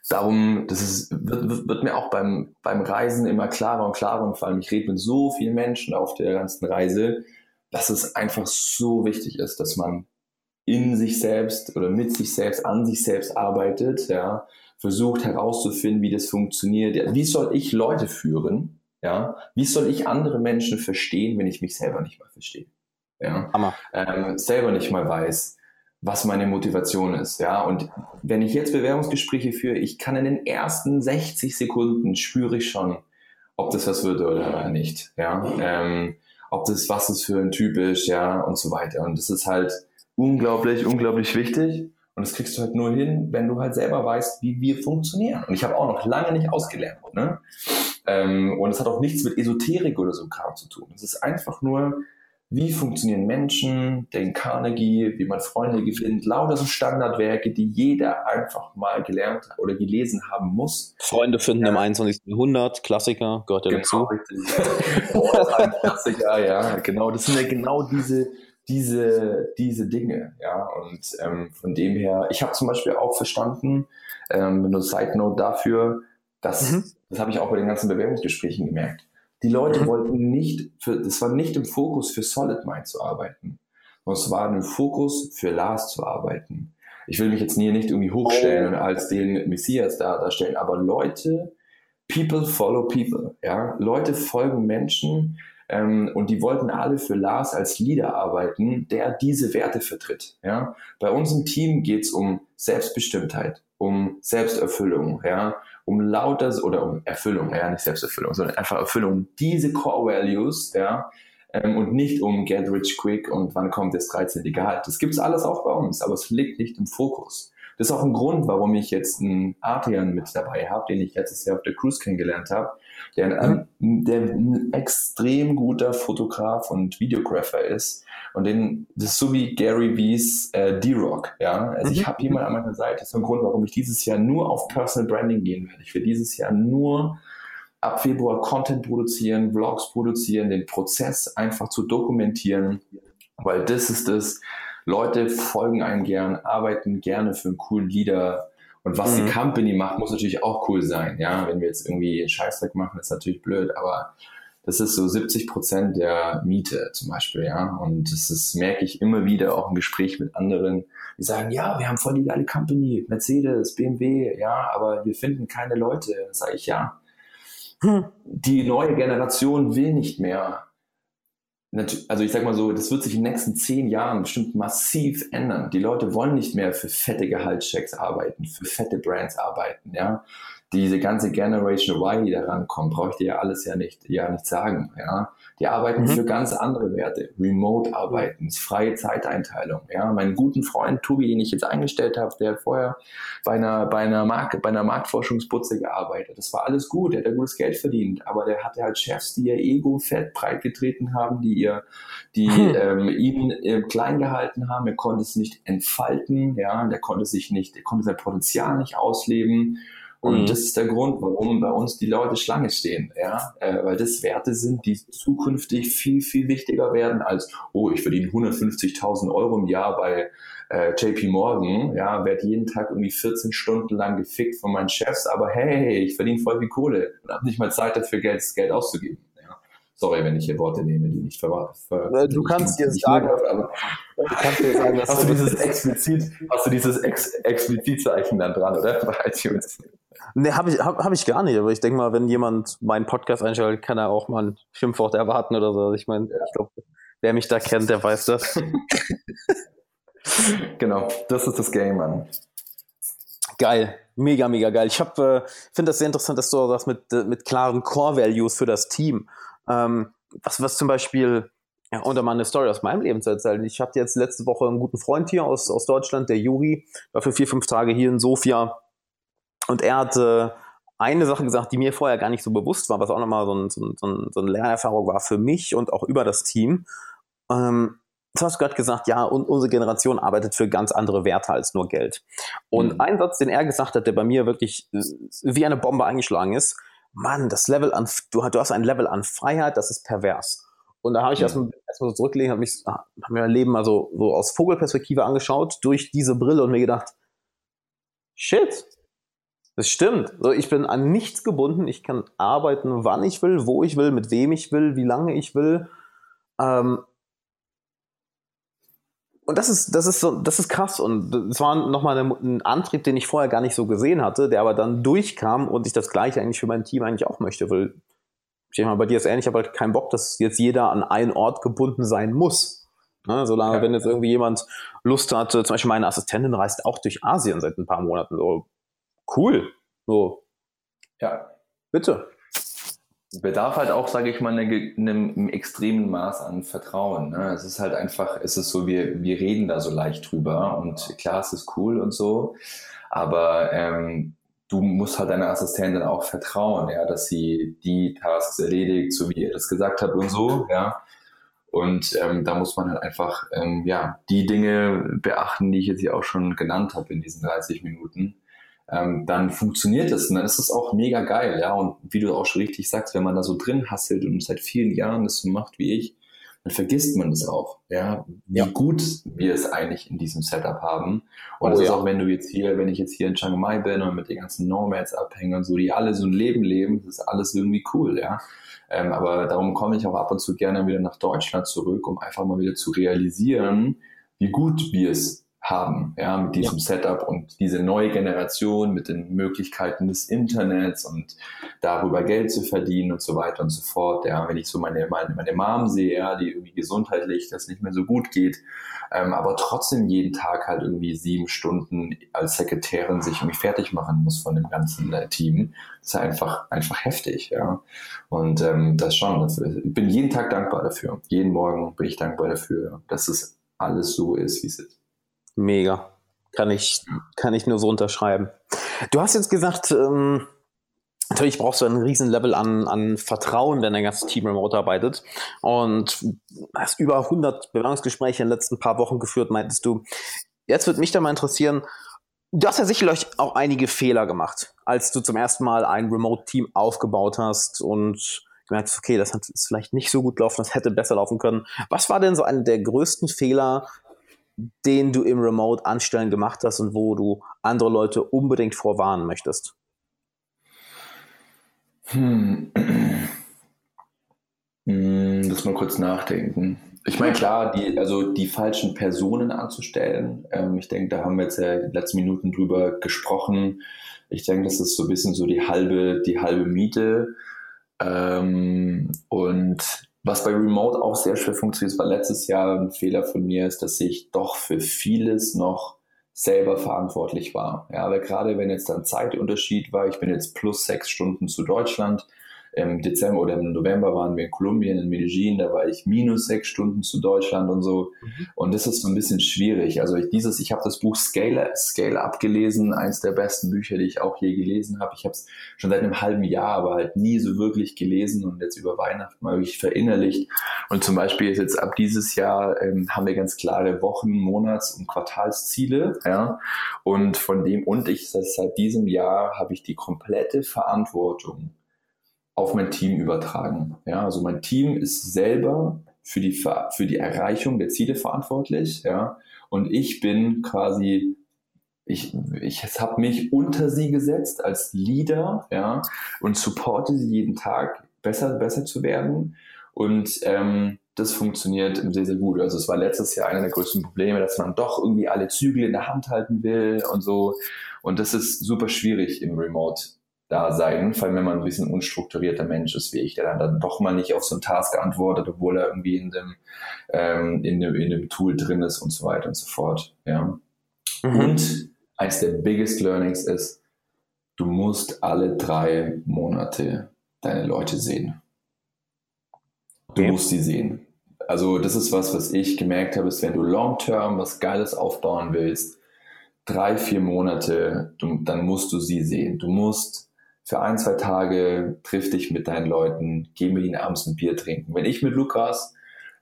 darum, das ist, wird, wird mir auch beim, beim Reisen immer klarer und klarer und vor allem ich rede mit so vielen Menschen auf der ganzen Reise, dass es einfach so wichtig ist, dass man in sich selbst oder mit sich selbst, an sich selbst arbeitet, ja, versucht herauszufinden, wie das funktioniert. Wie soll ich Leute führen? Ja, wie soll ich andere Menschen verstehen, wenn ich mich selber nicht mal verstehe? Ja, ähm, selber nicht mal weiß, was meine Motivation ist. Ja, und wenn ich jetzt Bewerbungsgespräche führe, ich kann in den ersten 60 Sekunden spüre ich schon, ob das was wird oder nicht, ja, ähm, ob das was ist für ein Typ ist, ja, und so weiter. Und das ist halt unglaublich, unglaublich wichtig. Und das kriegst du halt nur hin, wenn du halt selber weißt, wie wir funktionieren. Und ich habe auch noch lange nicht ausgelernt. Ne? Ähm, und es hat auch nichts mit Esoterik oder so Kram zu tun. Es ist einfach nur, wie funktionieren Menschen, den Carnegie, wie man Freunde gewinnt, lauter so Standardwerke, die jeder einfach mal gelernt oder gelesen haben muss. Freunde finden ja. im 21. Jahrhundert, Klassiker, gehört ja genau, dazu. Richtig. oh, Klassiker, ja, genau. Das sind ja genau diese, diese, diese Dinge, ja. Und ähm, von dem her, ich habe zum Beispiel auch verstanden, ähm, nur Side Note dafür, dass, mhm. das habe ich auch bei den ganzen Bewerbungsgesprächen gemerkt, die Leute mhm. wollten nicht, für, das war nicht im Fokus für Solid Mind zu arbeiten, sondern es war ein Fokus für Lars zu arbeiten. Ich will mich jetzt nie nicht irgendwie hochstellen und als den Messias da darstellen, aber Leute, people follow people, ja. Leute folgen Menschen, ähm, und die wollten alle für Lars als Leader arbeiten, der diese Werte vertritt. Ja? Bei uns im Team geht es um Selbstbestimmtheit, um Selbsterfüllung, ja, um lauter oder um Erfüllung, ja, nicht Selbsterfüllung, sondern einfach Erfüllung. Diese Core Values, ja, ähm, und nicht um Get Rich Quick und wann kommt das 13. Gehalt. Das gibt's alles auch bei uns, aber es liegt nicht im Fokus. Das ist auch ein Grund, warum ich jetzt einen Adrian mit dabei habe, den ich letztes Jahr auf der Cruise kennengelernt habe, der ein, der ein extrem guter Fotograf und Videographer ist. Und den, das ist so wie Gary V's äh, D-Rock, ja. Also ich mhm. habe jemanden an meiner Seite. Das ist ein Grund, warum ich dieses Jahr nur auf Personal Branding gehen werde. Ich werde dieses Jahr nur ab Februar Content produzieren, Vlogs produzieren, den Prozess einfach zu dokumentieren, weil das ist das, Leute folgen einem gern, arbeiten gerne für einen coolen Leader. Und was mhm. die Company macht, muss natürlich auch cool sein. Ja, wenn wir jetzt irgendwie Scheißdreck machen, ist natürlich blöd, aber das ist so 70 Prozent der Miete zum Beispiel, ja. Und das ist, merke ich immer wieder auch im Gespräch mit anderen, die sagen, ja, wir haben voll die geile Company, Mercedes, BMW, ja, aber wir finden keine Leute. Sage ich, ja. Hm. Die neue Generation will nicht mehr also ich sag mal so, das wird sich in den nächsten zehn Jahren bestimmt massiv ändern. Die Leute wollen nicht mehr für fette Gehaltschecks arbeiten, für fette Brands arbeiten, ja. Diese ganze Generation Y, die da rankommt, brauche ich dir ja alles ja nicht, ja nicht sagen, ja. Die arbeiten mhm. für ganz andere Werte. Remote arbeiten, freie Zeiteinteilung. Ja, meinen guten Freund Tobi, den ich jetzt eingestellt habe, der hat vorher bei einer, bei einer Marke, bei einer Marktforschungsputze gearbeitet. Das war alles gut, der hat ja gutes Geld verdient, aber der hatte halt Chefs, die ihr Ego fett breit getreten haben, die ihr, die hm. ähm, ihn äh, klein gehalten haben. Er konnte es nicht entfalten, ja, der konnte sich nicht, der konnte sein Potenzial nicht ausleben. Und mhm. das ist der Grund, warum bei uns die Leute Schlange stehen, ja, äh, weil das Werte sind, die zukünftig viel, viel wichtiger werden als, oh, ich verdiene 150.000 Euro im Jahr bei äh, JP Morgan, ja, werde jeden Tag irgendwie 14 Stunden lang gefickt von meinen Chefs, aber hey, ich verdiene voll viel Kohle und habe nicht mal Zeit dafür, Geld, Geld auszugeben. Sorry, wenn ich hier Worte nehme, die nicht verwahrt. Ver du kannst dir sagen, aber du kannst dir sagen, hast du dieses explizit, hast du dieses Ex Explizitzeichen dann dran, oder? Bei iTunes. Nee, habe ich, hab, hab ich gar nicht, aber ich denke mal, wenn jemand meinen Podcast einschaltet, kann er auch mal ein Schimpfwort erwarten oder so. Ich meine, ich glaube, wer mich da kennt, der weiß das. genau, das ist das Game, Mann. Geil, mega, mega geil. Ich äh, finde das sehr interessant, dass du sagst mit, mit klaren Core-Values für das Team. Ähm, was, was zum Beispiel, ja, um da mal eine Story aus meinem Leben zu erzählen. Ich hatte jetzt letzte Woche einen guten Freund hier aus, aus Deutschland, der Juri, war für vier, fünf Tage hier in Sofia und er hatte eine Sache gesagt, die mir vorher gar nicht so bewusst war, was auch nochmal so, ein, so, ein, so eine Lernerfahrung war für mich und auch über das Team. Ähm, du hast gerade gesagt, ja, und unsere Generation arbeitet für ganz andere Werte als nur Geld. Und mhm. ein Satz, den er gesagt hat, der bei mir wirklich wie eine Bombe eingeschlagen ist, Mann, das Level an, du, du hast ein Level an Freiheit, das ist pervers. Und da habe ich mhm. erstmal erst so zurückgelegt, habe mich, hab mir mein Leben mal so, so aus Vogelperspektive angeschaut, durch diese Brille und mir gedacht, shit, das stimmt. So, ich bin an nichts gebunden. Ich kann arbeiten, wann ich will, wo ich will, mit wem ich will, wie lange ich will. Ähm und das ist, das ist so, das ist krass. Und das war nochmal ein Antrieb, den ich vorher gar nicht so gesehen hatte, der aber dann durchkam und ich das Gleiche eigentlich für mein Team eigentlich auch möchte. Weil, ich denke mal, bei dir ist ähnlich, ich habe halt keinen Bock, dass jetzt jeder an einen Ort gebunden sein muss. Ne, solange, ja. wenn jetzt irgendwie jemand Lust hat, zum Beispiel meine Assistentin reist auch durch Asien seit ein paar Monaten. So, cool. So. Ja. Bitte. Bedarf halt auch, sage ich mal, einem, einem extremen Maß an Vertrauen. Ne? Es ist halt einfach, es ist so, wir, wir reden da so leicht drüber und klar, es ist cool und so, aber ähm, du musst halt deiner Assistentin auch vertrauen, ja, dass sie die Tasks erledigt, so wie ihr das gesagt habt und so, ja. Und ähm, da muss man halt einfach ähm, ja die Dinge beachten, die ich jetzt hier auch schon genannt habe in diesen 30 Minuten ähm, dann funktioniert es und dann ist es auch mega geil, ja. Und wie du auch schon richtig sagst, wenn man da so drin hasselt und seit vielen Jahren das so macht wie ich, dann vergisst man das auch, ja, wie ja. gut wir es eigentlich in diesem Setup haben. Und oh, das ist ja. auch, wenn du jetzt hier, wenn ich jetzt hier in Chiang Mai bin und mit den ganzen Nomads abhänge und so, die alle so ein Leben leben, das ist alles irgendwie cool, ja. Ähm, aber darum komme ich auch ab und zu gerne wieder nach Deutschland zurück, um einfach mal wieder zu realisieren, wie gut wir es haben, ja, mit diesem ja. Setup und diese neue Generation mit den Möglichkeiten des Internets und darüber Geld zu verdienen und so weiter und so fort. Ja, wenn ich so meine, meine, meine Mom sehe, ja, die irgendwie gesundheitlich das nicht mehr so gut geht, ähm, aber trotzdem jeden Tag halt irgendwie sieben Stunden als Sekretärin sich irgendwie fertig machen muss von dem ganzen äh, Team, das ist einfach, einfach heftig, ja. Und ähm, das schon, dafür, ich bin jeden Tag dankbar dafür. Jeden Morgen bin ich dankbar dafür, dass es alles so ist, wie es ist. Mega. Kann ich, kann ich nur so unterschreiben. Du hast jetzt gesagt, ähm, natürlich brauchst du ein Riesenlevel an, an Vertrauen, wenn dein ganzes Team remote arbeitet. Und hast über 100 Bewerbungsgespräche in den letzten paar Wochen geführt, meintest du. Jetzt würde mich da mal interessieren, du hast ja sicherlich auch einige Fehler gemacht, als du zum ersten Mal ein Remote-Team aufgebaut hast und gemerkt hast, okay, das hat vielleicht nicht so gut gelaufen, das hätte besser laufen können. Was war denn so einer der größten Fehler, den du im Remote Anstellen gemacht hast und wo du andere Leute unbedingt vorwarnen möchtest? Hm. hm lass mal kurz nachdenken. Ich meine, klar, die, also die falschen Personen anzustellen. Ähm, ich denke, da haben wir jetzt ja in den letzten Minuten drüber gesprochen. Ich denke, das ist so ein bisschen so die halbe, die halbe Miete. Ähm, und was bei Remote auch sehr schwer funktioniert, war letztes Jahr ein Fehler von mir, ist, dass ich doch für vieles noch selber verantwortlich war. Ja, aber gerade wenn jetzt dann Zeitunterschied war, ich bin jetzt plus sechs Stunden zu Deutschland, im Dezember oder im November waren wir in Kolumbien, in Medellin, da war ich minus sechs Stunden zu Deutschland und so. Mhm. Und das ist so ein bisschen schwierig. Also ich, dieses, ich habe das Buch Scale, Scale abgelesen, eins der besten Bücher, die ich auch je gelesen habe. Ich habe es schon seit einem halben Jahr, aber halt nie so wirklich gelesen und jetzt über Weihnachten mal wirklich verinnerlicht. Und zum Beispiel ist jetzt ab dieses Jahr ähm, haben wir ganz klare Wochen, Monats- und Quartalsziele. Ja? Und von dem, und ich seit diesem Jahr habe ich die komplette Verantwortung auf mein Team übertragen. Ja, also mein Team ist selber für die, für die Erreichung der Ziele verantwortlich, ja, und ich bin quasi ich, ich habe mich unter sie gesetzt als Leader, ja, und supporte sie jeden Tag besser, besser zu werden. Und ähm, das funktioniert sehr, sehr gut. Also es war letztes Jahr einer der größten Probleme, dass man doch irgendwie alle Zügel in der Hand halten will und so. Und das ist super schwierig im Remote da sein, vor allem wenn man ein bisschen unstrukturierter Mensch ist wie ich, der dann, dann doch mal nicht auf so einen Task antwortet, obwohl er irgendwie in dem, ähm, in dem, in dem Tool drin ist und so weiter und so fort. Ja. Mhm. Und eins der biggest learnings ist, du musst alle drei Monate deine Leute sehen. Du okay. musst sie sehen. Also das ist was, was ich gemerkt habe, ist, wenn du long-term was Geiles aufbauen willst, drei, vier Monate, du, dann musst du sie sehen. Du musst für ein, zwei Tage triff dich mit deinen Leuten, geh mit ihnen abends ein Bier trinken. Wenn ich mit Lukas,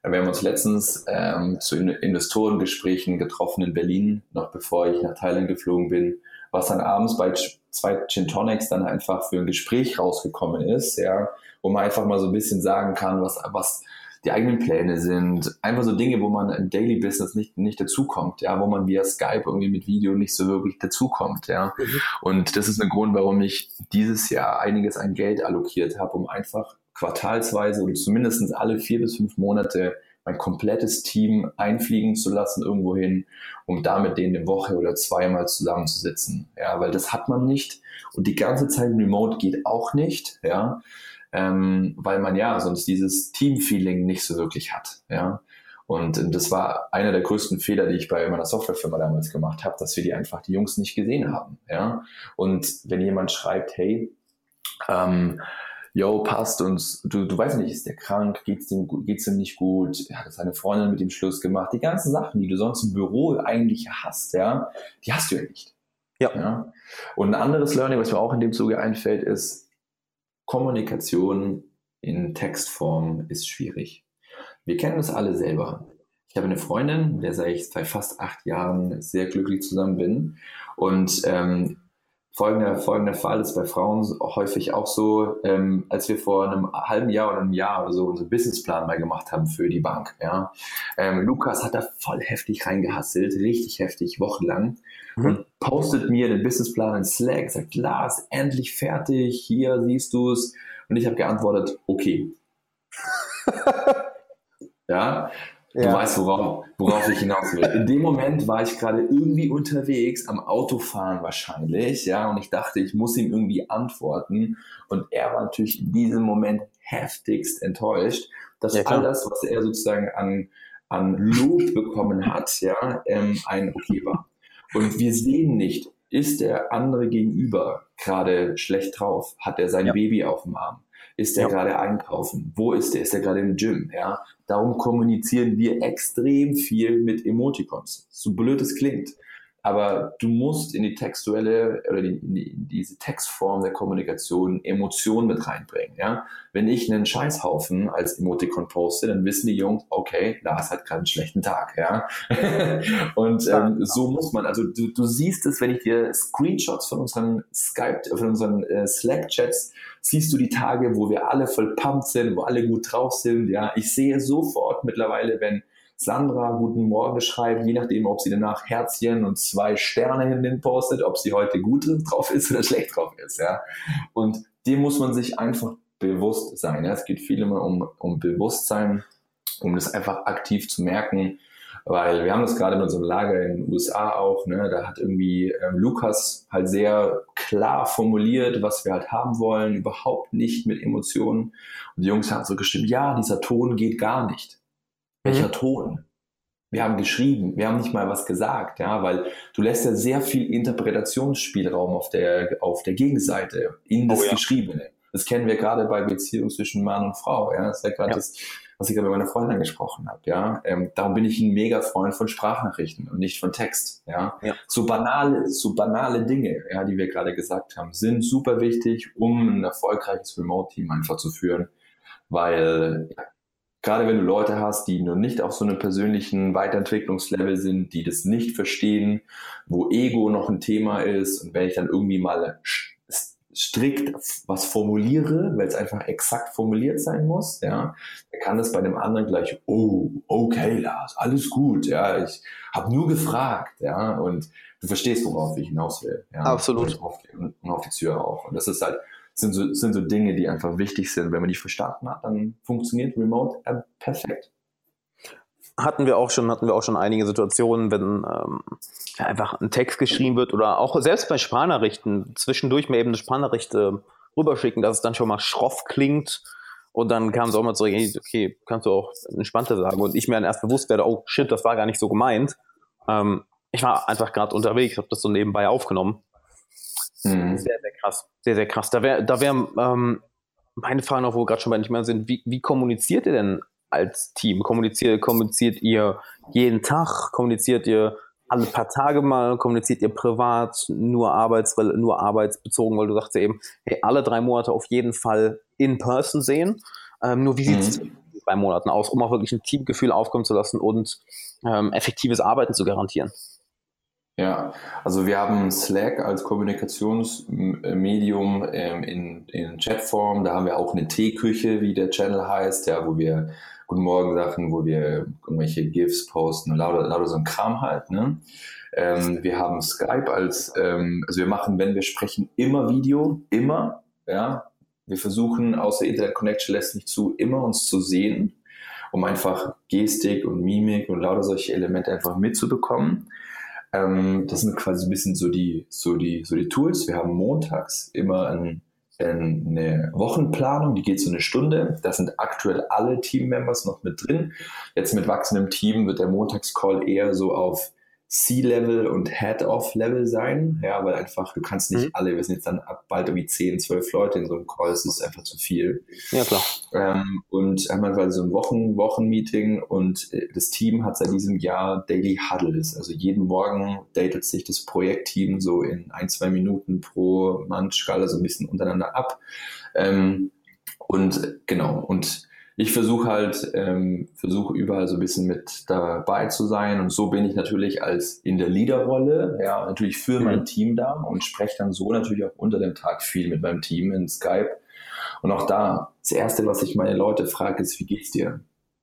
wir haben uns letztens ähm, zu Investorengesprächen getroffen in Berlin, noch bevor ich nach Thailand geflogen bin, was dann abends bei zwei Gin Tonics dann einfach für ein Gespräch rausgekommen ist, ja, wo man einfach mal so ein bisschen sagen kann, was, was, die eigenen Pläne sind, einfach so Dinge, wo man im Daily Business nicht, nicht dazukommt, ja, wo man via Skype irgendwie mit Video nicht so wirklich dazukommt, ja. Mhm. Und das ist ein Grund, warum ich dieses Jahr einiges an Geld allokiert habe, um einfach quartalsweise oder zumindest alle vier bis fünf Monate mein komplettes Team einfliegen zu lassen irgendwohin, um da mit denen eine Woche oder zweimal zusammenzusitzen. Ja, weil das hat man nicht. Und die ganze Zeit remote geht auch nicht. Ja, ähm, weil man ja sonst dieses Team-Feeling nicht so wirklich hat. Ja. Und das war einer der größten Fehler, die ich bei meiner Softwarefirma damals gemacht habe, dass wir die einfach die Jungs nicht gesehen haben. Ja. Und wenn jemand schreibt, hey, ähm, yo, passt und du, du weißt nicht, ist der krank, geht's dem, geht's dem nicht gut, hat seine Freundin mit ihm Schluss gemacht, die ganzen Sachen, die du sonst im Büro eigentlich hast, ja, die hast du ja nicht. Ja. ja. Und ein anderes Learning, was mir auch in dem Zuge einfällt, ist, Kommunikation in Textform ist schwierig. Wir kennen das alle selber. Ich habe eine Freundin, mit der seit ich seit fast acht Jahren sehr glücklich zusammen bin. Und ähm, folgender, folgender Fall ist bei Frauen häufig auch so, ähm, als wir vor einem halben Jahr oder einem Jahr oder so unseren Businessplan mal gemacht haben für die Bank. Ja. Ähm, Lukas hat da voll heftig reingehasselt, richtig heftig, wochenlang. Mhm. Und postet mir den Businessplan in Slack, sagt, Lars, endlich fertig, hier siehst du es. Und ich habe geantwortet, okay. ja, Du ja. weißt, worauf, worauf ich hinaus will. In dem Moment war ich gerade irgendwie unterwegs, am Autofahren wahrscheinlich, ja, und ich dachte, ich muss ihm irgendwie antworten. Und er war natürlich in diesem Moment heftigst enttäuscht, dass ja, all das, was er sozusagen an, an Lob bekommen hat, ja, ähm, ein Okay war. Und wir sehen nicht, ist der andere gegenüber gerade schlecht drauf? Hat er sein ja. Baby auf dem Arm? Ist er ja. gerade einkaufen? Wo ist er? Ist er gerade im Gym? Ja, darum kommunizieren wir extrem viel mit Emoticons. So blöd es klingt. Aber du musst in die textuelle oder die, in, die, in diese Textform der Kommunikation Emotionen mit reinbringen. Ja? Wenn ich einen Scheißhaufen als Emoticon poste, dann wissen die Jungs, okay, Lars hat gerade einen schlechten Tag. Ja? Und ähm, so muss man, also du, du siehst es, wenn ich dir Screenshots von unseren Skype, von unseren äh, Slack-Chats, siehst du die Tage, wo wir alle voll pumped sind, wo alle gut drauf sind. Ja, ich sehe sofort mittlerweile, wenn Sandra Guten Morgen schreibt, je nachdem, ob sie danach Herzchen und zwei Sterne hin postet, ob sie heute gut drauf ist oder schlecht drauf ist. Ja? Und dem muss man sich einfach bewusst sein. Ja? Es geht viel immer um, um Bewusstsein, um das einfach aktiv zu merken, weil wir haben das gerade in unserem Lager in den USA auch, ne, da hat irgendwie ähm, Lukas halt sehr klar formuliert, was wir halt haben wollen, überhaupt nicht mit Emotionen. Und die Jungs haben so gestimmt, ja, dieser Ton geht gar nicht. Welcher mhm. Ton? Wir haben geschrieben, wir haben nicht mal was gesagt, ja, weil du lässt ja sehr viel Interpretationsspielraum auf der, auf der Gegenseite in das oh, ja. Geschriebene. Das kennen wir gerade bei Beziehungen zwischen Mann und Frau, ja. Das ist ja gerade ja. das, was ich gerade mit meiner Freundin gesprochen habe, ja. Ähm, darum bin ich ein mega Freund von Sprachnachrichten und nicht von Text, ja. ja. So banale, so banale Dinge, ja, die wir gerade gesagt haben, sind super wichtig, um ein erfolgreiches Remote-Team einfach zu führen, weil ja, gerade wenn du Leute hast, die noch nicht auf so einem persönlichen Weiterentwicklungslevel sind, die das nicht verstehen, wo Ego noch ein Thema ist und wenn ich dann irgendwie mal strikt was formuliere, weil es einfach exakt formuliert sein muss, ja, dann kann das bei dem anderen gleich, oh, okay, Lars, alles gut, ja, ich habe nur gefragt, ja, und du verstehst, worauf ich hinaus will, ja, absolut, und auf, die, und auf die Tür auch, und das ist halt sind so, sind so Dinge, die einfach wichtig sind. Wenn man die verstanden hat, dann funktioniert Remote äh, perfekt. Hatten wir auch schon, hatten wir auch schon einige Situationen, wenn ähm, einfach ein Text geschrieben wird oder auch selbst bei Sprachnachrichten zwischendurch mal eben eine Sprachnachricht äh, rüberschicken, dass es dann schon mal schroff klingt. Und dann kam es auch mal zurück, okay, kannst du auch entspannter sagen. Und ich mir dann erst bewusst werde, oh shit, das war gar nicht so gemeint. Ähm, ich war einfach gerade unterwegs, habe das so nebenbei aufgenommen. Mhm. Sehr, sehr krass. Sehr, sehr krass. Da wäre da wär, ähm, meine Frage noch, wo wir gerade schon bei nicht mehr sind, wie, wie kommuniziert ihr denn als Team? Kommuniziert, kommuniziert ihr jeden Tag? Kommuniziert ihr alle paar Tage mal? Kommuniziert ihr privat? Nur, Arbeits, nur arbeitsbezogen? Weil du sagst ja eben, hey, alle drei Monate auf jeden Fall in person sehen. Ähm, nur wie sieht es mhm. in drei Monaten aus, um auch wirklich ein Teamgefühl aufkommen zu lassen und ähm, effektives Arbeiten zu garantieren? Ja, also wir haben Slack als Kommunikationsmedium ähm, in, in Chatform. Da haben wir auch eine Teeküche, wie der Channel heißt, ja, wo wir Guten Morgen Sachen, wo wir irgendwelche GIFs posten und lauter, lauter so ein Kram halt. Ne? Ähm, wir haben Skype als, ähm, also wir machen, wenn wir sprechen, immer Video, immer. Ja, wir versuchen, außer Internet Connection lässt nicht zu, immer uns zu sehen, um einfach Gestik und Mimik und lauter solche Elemente einfach mitzubekommen. Ähm, das sind quasi ein bisschen so die, so die, so die Tools. Wir haben montags immer ein, ein, eine Wochenplanung, die geht so eine Stunde. Da sind aktuell alle Teammembers noch mit drin. Jetzt mit wachsendem Team wird der Montagscall eher so auf C-Level und Head-Off-Level sein, ja, weil einfach, du kannst nicht mhm. alle, wir sind jetzt dann ab bald irgendwie 10, 12 Leute in so einem Call, das ist einfach zu viel. Ja, klar. Ähm, und wir quasi so ein Wochen, Wochen-Meeting und äh, das Team hat seit diesem Jahr Daily Huddles, also jeden Morgen datet sich das Projektteam so in ein, zwei Minuten pro Mannskala so ein bisschen untereinander ab. Ähm, und genau, und ich versuche halt, ähm, versuche überall so ein bisschen mit dabei zu sein und so bin ich natürlich als in der Leaderrolle, ja, natürlich für mein mhm. Team da und spreche dann so natürlich auch unter dem Tag viel mit meinem Team in Skype. Und auch da, das Erste, was ich meine Leute frage, ist, wie geht's dir?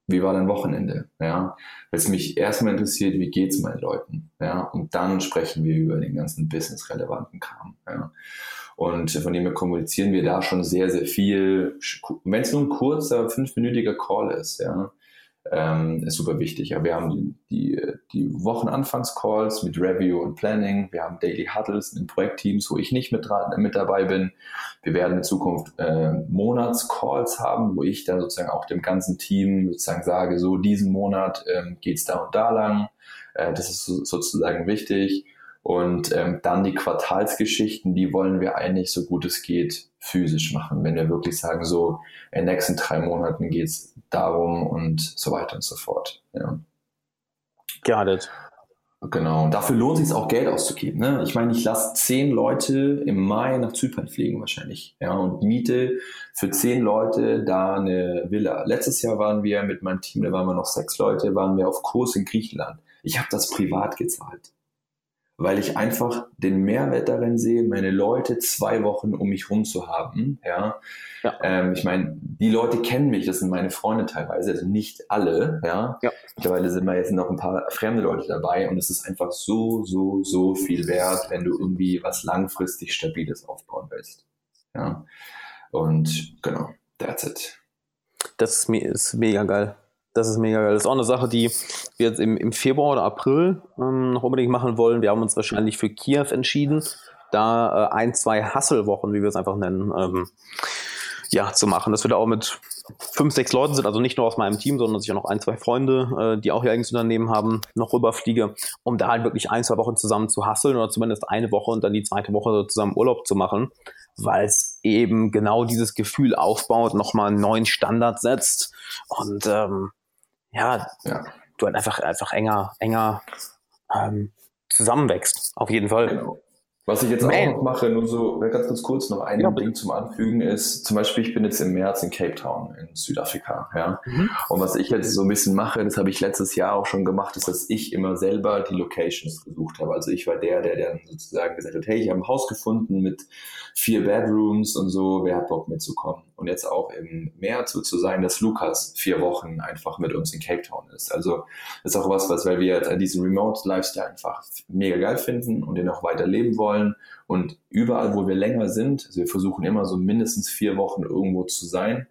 Wie war dein Wochenende? Ja, weil es mich erstmal interessiert, wie geht's meinen Leuten? Ja, und dann sprechen wir über den ganzen business-relevanten Kram. Ja. Und von dem her kommunizieren wir da schon sehr, sehr viel. Wenn es nur ein kurzer, fünfminütiger Call ist, ja, ähm, ist super wichtig. Ja, wir haben die, die, die Wochenanfangscalls mit Review und Planning. Wir haben Daily Huddles in Projektteams, wo ich nicht mit, mit dabei bin. Wir werden in Zukunft äh, Monatscalls haben, wo ich dann sozusagen auch dem ganzen Team sozusagen sage, so diesen Monat ähm, geht's da und da lang. Äh, das ist so, sozusagen wichtig. Und ähm, dann die Quartalsgeschichten, die wollen wir eigentlich so gut es geht physisch machen, wenn wir wirklich sagen, so in den nächsten drei Monaten geht's darum und so weiter und so fort. Ja. Got it. Genau, und dafür lohnt es sich auch Geld auszugeben. Ne? Ich meine, ich lasse zehn Leute im Mai nach Zypern fliegen wahrscheinlich. Ja, und miete für zehn Leute da eine Villa. Letztes Jahr waren wir mit meinem Team, da waren wir noch sechs Leute, waren wir auf Kurs in Griechenland. Ich habe das privat gezahlt weil ich einfach den Mehrwert darin sehe, meine Leute zwei Wochen um mich rum zu haben. Ja, ja. Ähm, ich meine, die Leute kennen mich, das sind meine Freunde teilweise, also nicht alle. Ja, ja. mittlerweile sind wir jetzt noch ein paar fremde Leute dabei und es ist einfach so, so, so viel wert, wenn du irgendwie was langfristig Stabiles aufbauen willst. Ja, und genau, that's it. Das ist mega geil. Das ist mega geil. Das ist auch eine Sache, die wir jetzt im, im Februar oder April ähm, noch unbedingt machen wollen. Wir haben uns wahrscheinlich für Kiew entschieden, da äh, ein, zwei Hasselwochen, wie wir es einfach nennen, ähm, ja, zu machen. Das wird auch mit fünf, sechs Leuten sind, also nicht nur aus meinem Team, sondern dass ich auch noch ein, zwei Freunde, äh, die auch ihr eigenes Unternehmen haben, noch rüberfliege, um da halt wirklich ein, zwei Wochen zusammen zu hasseln oder zumindest eine Woche und dann die zweite Woche zusammen Urlaub zu machen, weil es eben genau dieses Gefühl aufbaut, nochmal einen neuen Standard setzt und ähm, ja, ja, du halt einfach, einfach enger, enger ähm, zusammenwächst, auf jeden Fall. Genau. Was ich jetzt Man. auch noch mache, nur so ganz, ganz kurz noch ein ja. Ding zum Anfügen ist, zum Beispiel, ich bin jetzt im März in Cape Town in Südafrika, ja. Mhm. Und was ich jetzt so ein bisschen mache, das habe ich letztes Jahr auch schon gemacht, ist, dass ich immer selber die Locations gesucht habe. Also ich war der, der dann sozusagen gesagt hat, hey, ich habe ein Haus gefunden mit vier Bedrooms und so, wer hat Bock mitzukommen? Und jetzt auch im März wird so sein, dass Lukas vier Wochen einfach mit uns in Cape Town ist. Also das ist auch was, was, weil wir jetzt diesen Remote Lifestyle einfach mega geil finden und den auch weiter leben wollen. Und überall, wo wir länger sind, also wir versuchen immer so mindestens vier Wochen irgendwo zu sein,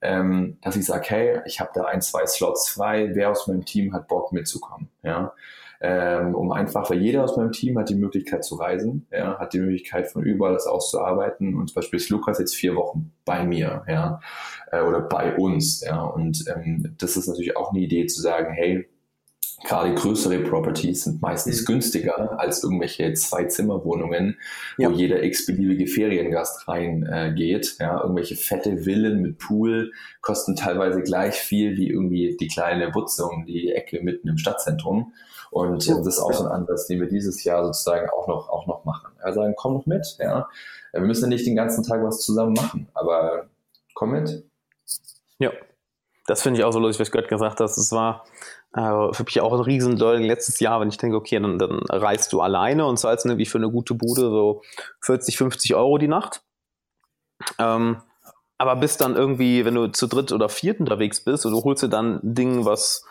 ähm, dass ich sage, hey, ich habe da ein, zwei Slots frei, wer aus meinem Team hat Bock mitzukommen. Ja? Ähm, um einfach, weil jeder aus meinem Team hat die Möglichkeit zu reisen, ja, hat die Möglichkeit von überall das auszuarbeiten. Und zum Beispiel ist Lukas jetzt vier Wochen bei mir, ja, äh, oder bei uns, ja, und ähm, das ist natürlich auch eine Idee zu sagen, hey, gerade größere Properties sind meistens mhm. günstiger als irgendwelche Zwei-Zimmer-Wohnungen, ja. wo jeder x-beliebige Feriengast reingeht. Äh, ja, irgendwelche fette Villen mit Pool kosten teilweise gleich viel wie irgendwie die kleine Butze um die Ecke mitten im Stadtzentrum. Und ja. das ist auch so ein Ansatz, den wir dieses Jahr sozusagen auch noch, auch noch machen. Ja, sagen, komm noch mit, ja. Wir müssen ja nicht den ganzen Tag was zusammen machen, aber komm mit. Ja, das finde ich auch so lustig, was Gott gesagt hast. Das war äh, für mich auch ein riesen letztes Jahr, wenn ich denke, okay, dann, dann reist du alleine und zahlst wie für eine gute Bude so 40, 50 Euro die Nacht. Ähm, aber bist dann irgendwie, wenn du zu dritt oder viert unterwegs bist und du holst dir dann ein Ding, was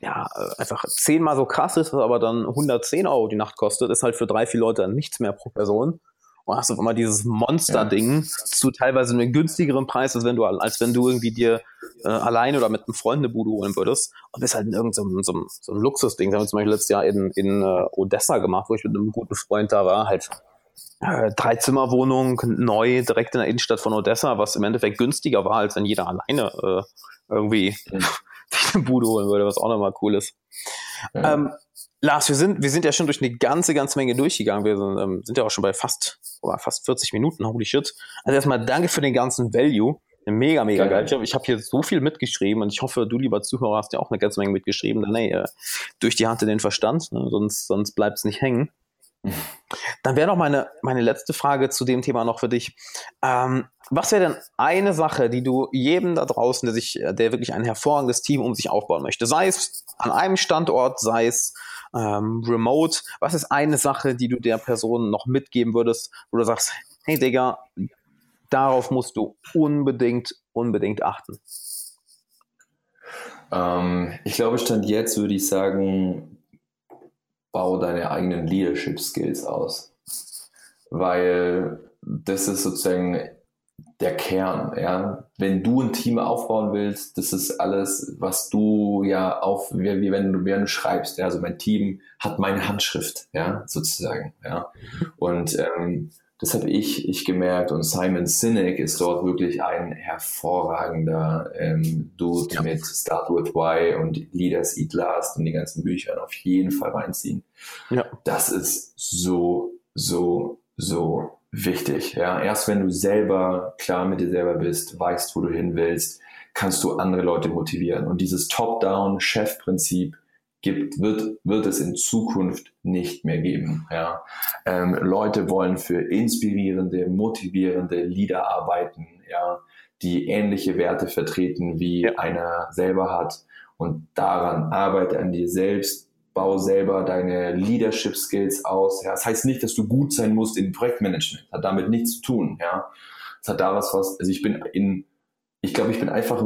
ja, äh, einfach zehnmal so krass ist, was aber dann 110 Euro die Nacht kostet, ist halt für drei, vier Leute dann nichts mehr pro Person. Und hast auf einmal dieses Monster-Ding ja. zu teilweise einem günstigeren Preis, als wenn du, als wenn du irgendwie dir äh, alleine oder mit einem Freund eine Bude holen würdest. Und bist halt in irgendeinem so, so, so einem Luxusding. Das haben wir zum Beispiel letztes Jahr in, in uh, Odessa gemacht, wo ich mit einem guten Freund da war. Halt äh, Dreizimmerwohnung, neu, direkt in der Innenstadt von Odessa, was im Endeffekt günstiger war, als wenn jeder alleine äh, irgendwie mhm. eine Bude holen würde, was auch nochmal cool ist. Ja. Ähm, Lars, wir sind, wir sind ja schon durch eine ganze, ganze Menge durchgegangen. Wir sind, ähm, sind ja auch schon bei fast, fast 40 Minuten, holy shit. Also erstmal danke für den ganzen Value. Mega, mega geil. Ich habe hab hier so viel mitgeschrieben und ich hoffe, du, lieber Zuhörer, hast ja auch eine ganze Menge mitgeschrieben. Dann, ey, äh, durch die Hand in den Verstand, ne? sonst, sonst bleibt es nicht hängen. Dann wäre noch meine, meine letzte Frage zu dem Thema noch für dich. Ähm, was wäre denn eine Sache, die du jedem da draußen, der sich, der wirklich ein hervorragendes Team um sich aufbauen möchte, sei es an einem Standort, sei es ähm, remote, was ist eine Sache, die du der Person noch mitgeben würdest, wo du sagst, hey Digga, darauf musst du unbedingt, unbedingt achten? Ähm, ich glaube, Stand jetzt würde ich sagen, bau deine eigenen Leadership Skills aus. Weil das ist sozusagen der Kern, ja. Wenn du ein Team aufbauen willst, das ist alles, was du ja auf, wie, wenn du, wenn du schreibst, ja. Also mein Team hat meine Handschrift, ja, sozusagen, ja. Und ähm, das habe ich, ich gemerkt und Simon Sinek ist dort wirklich ein hervorragender ähm, Dude ja. mit Start with Why und Leaders Eat Last und die ganzen Bücher auf jeden Fall reinziehen. Ja. Das ist so, so, so wichtig. Ja, erst wenn du selber klar mit dir selber bist, weißt, wo du hin willst, kannst du andere Leute motivieren. Und dieses Top-Down-Chef-Prinzip gibt, wird, wird es in Zukunft nicht mehr geben. Ja. Ähm, Leute wollen für inspirierende, motivierende Leader arbeiten, ja, die ähnliche Werte vertreten, wie ja. einer selber hat. Und daran arbeite an dir selbst, bau selber deine Leadership Skills aus. Ja. Das heißt nicht, dass du gut sein musst in Projektmanagement. Hat damit nichts zu tun. Ja. Es hat da was, was, also ich bin in, ich glaube, ich bin einfach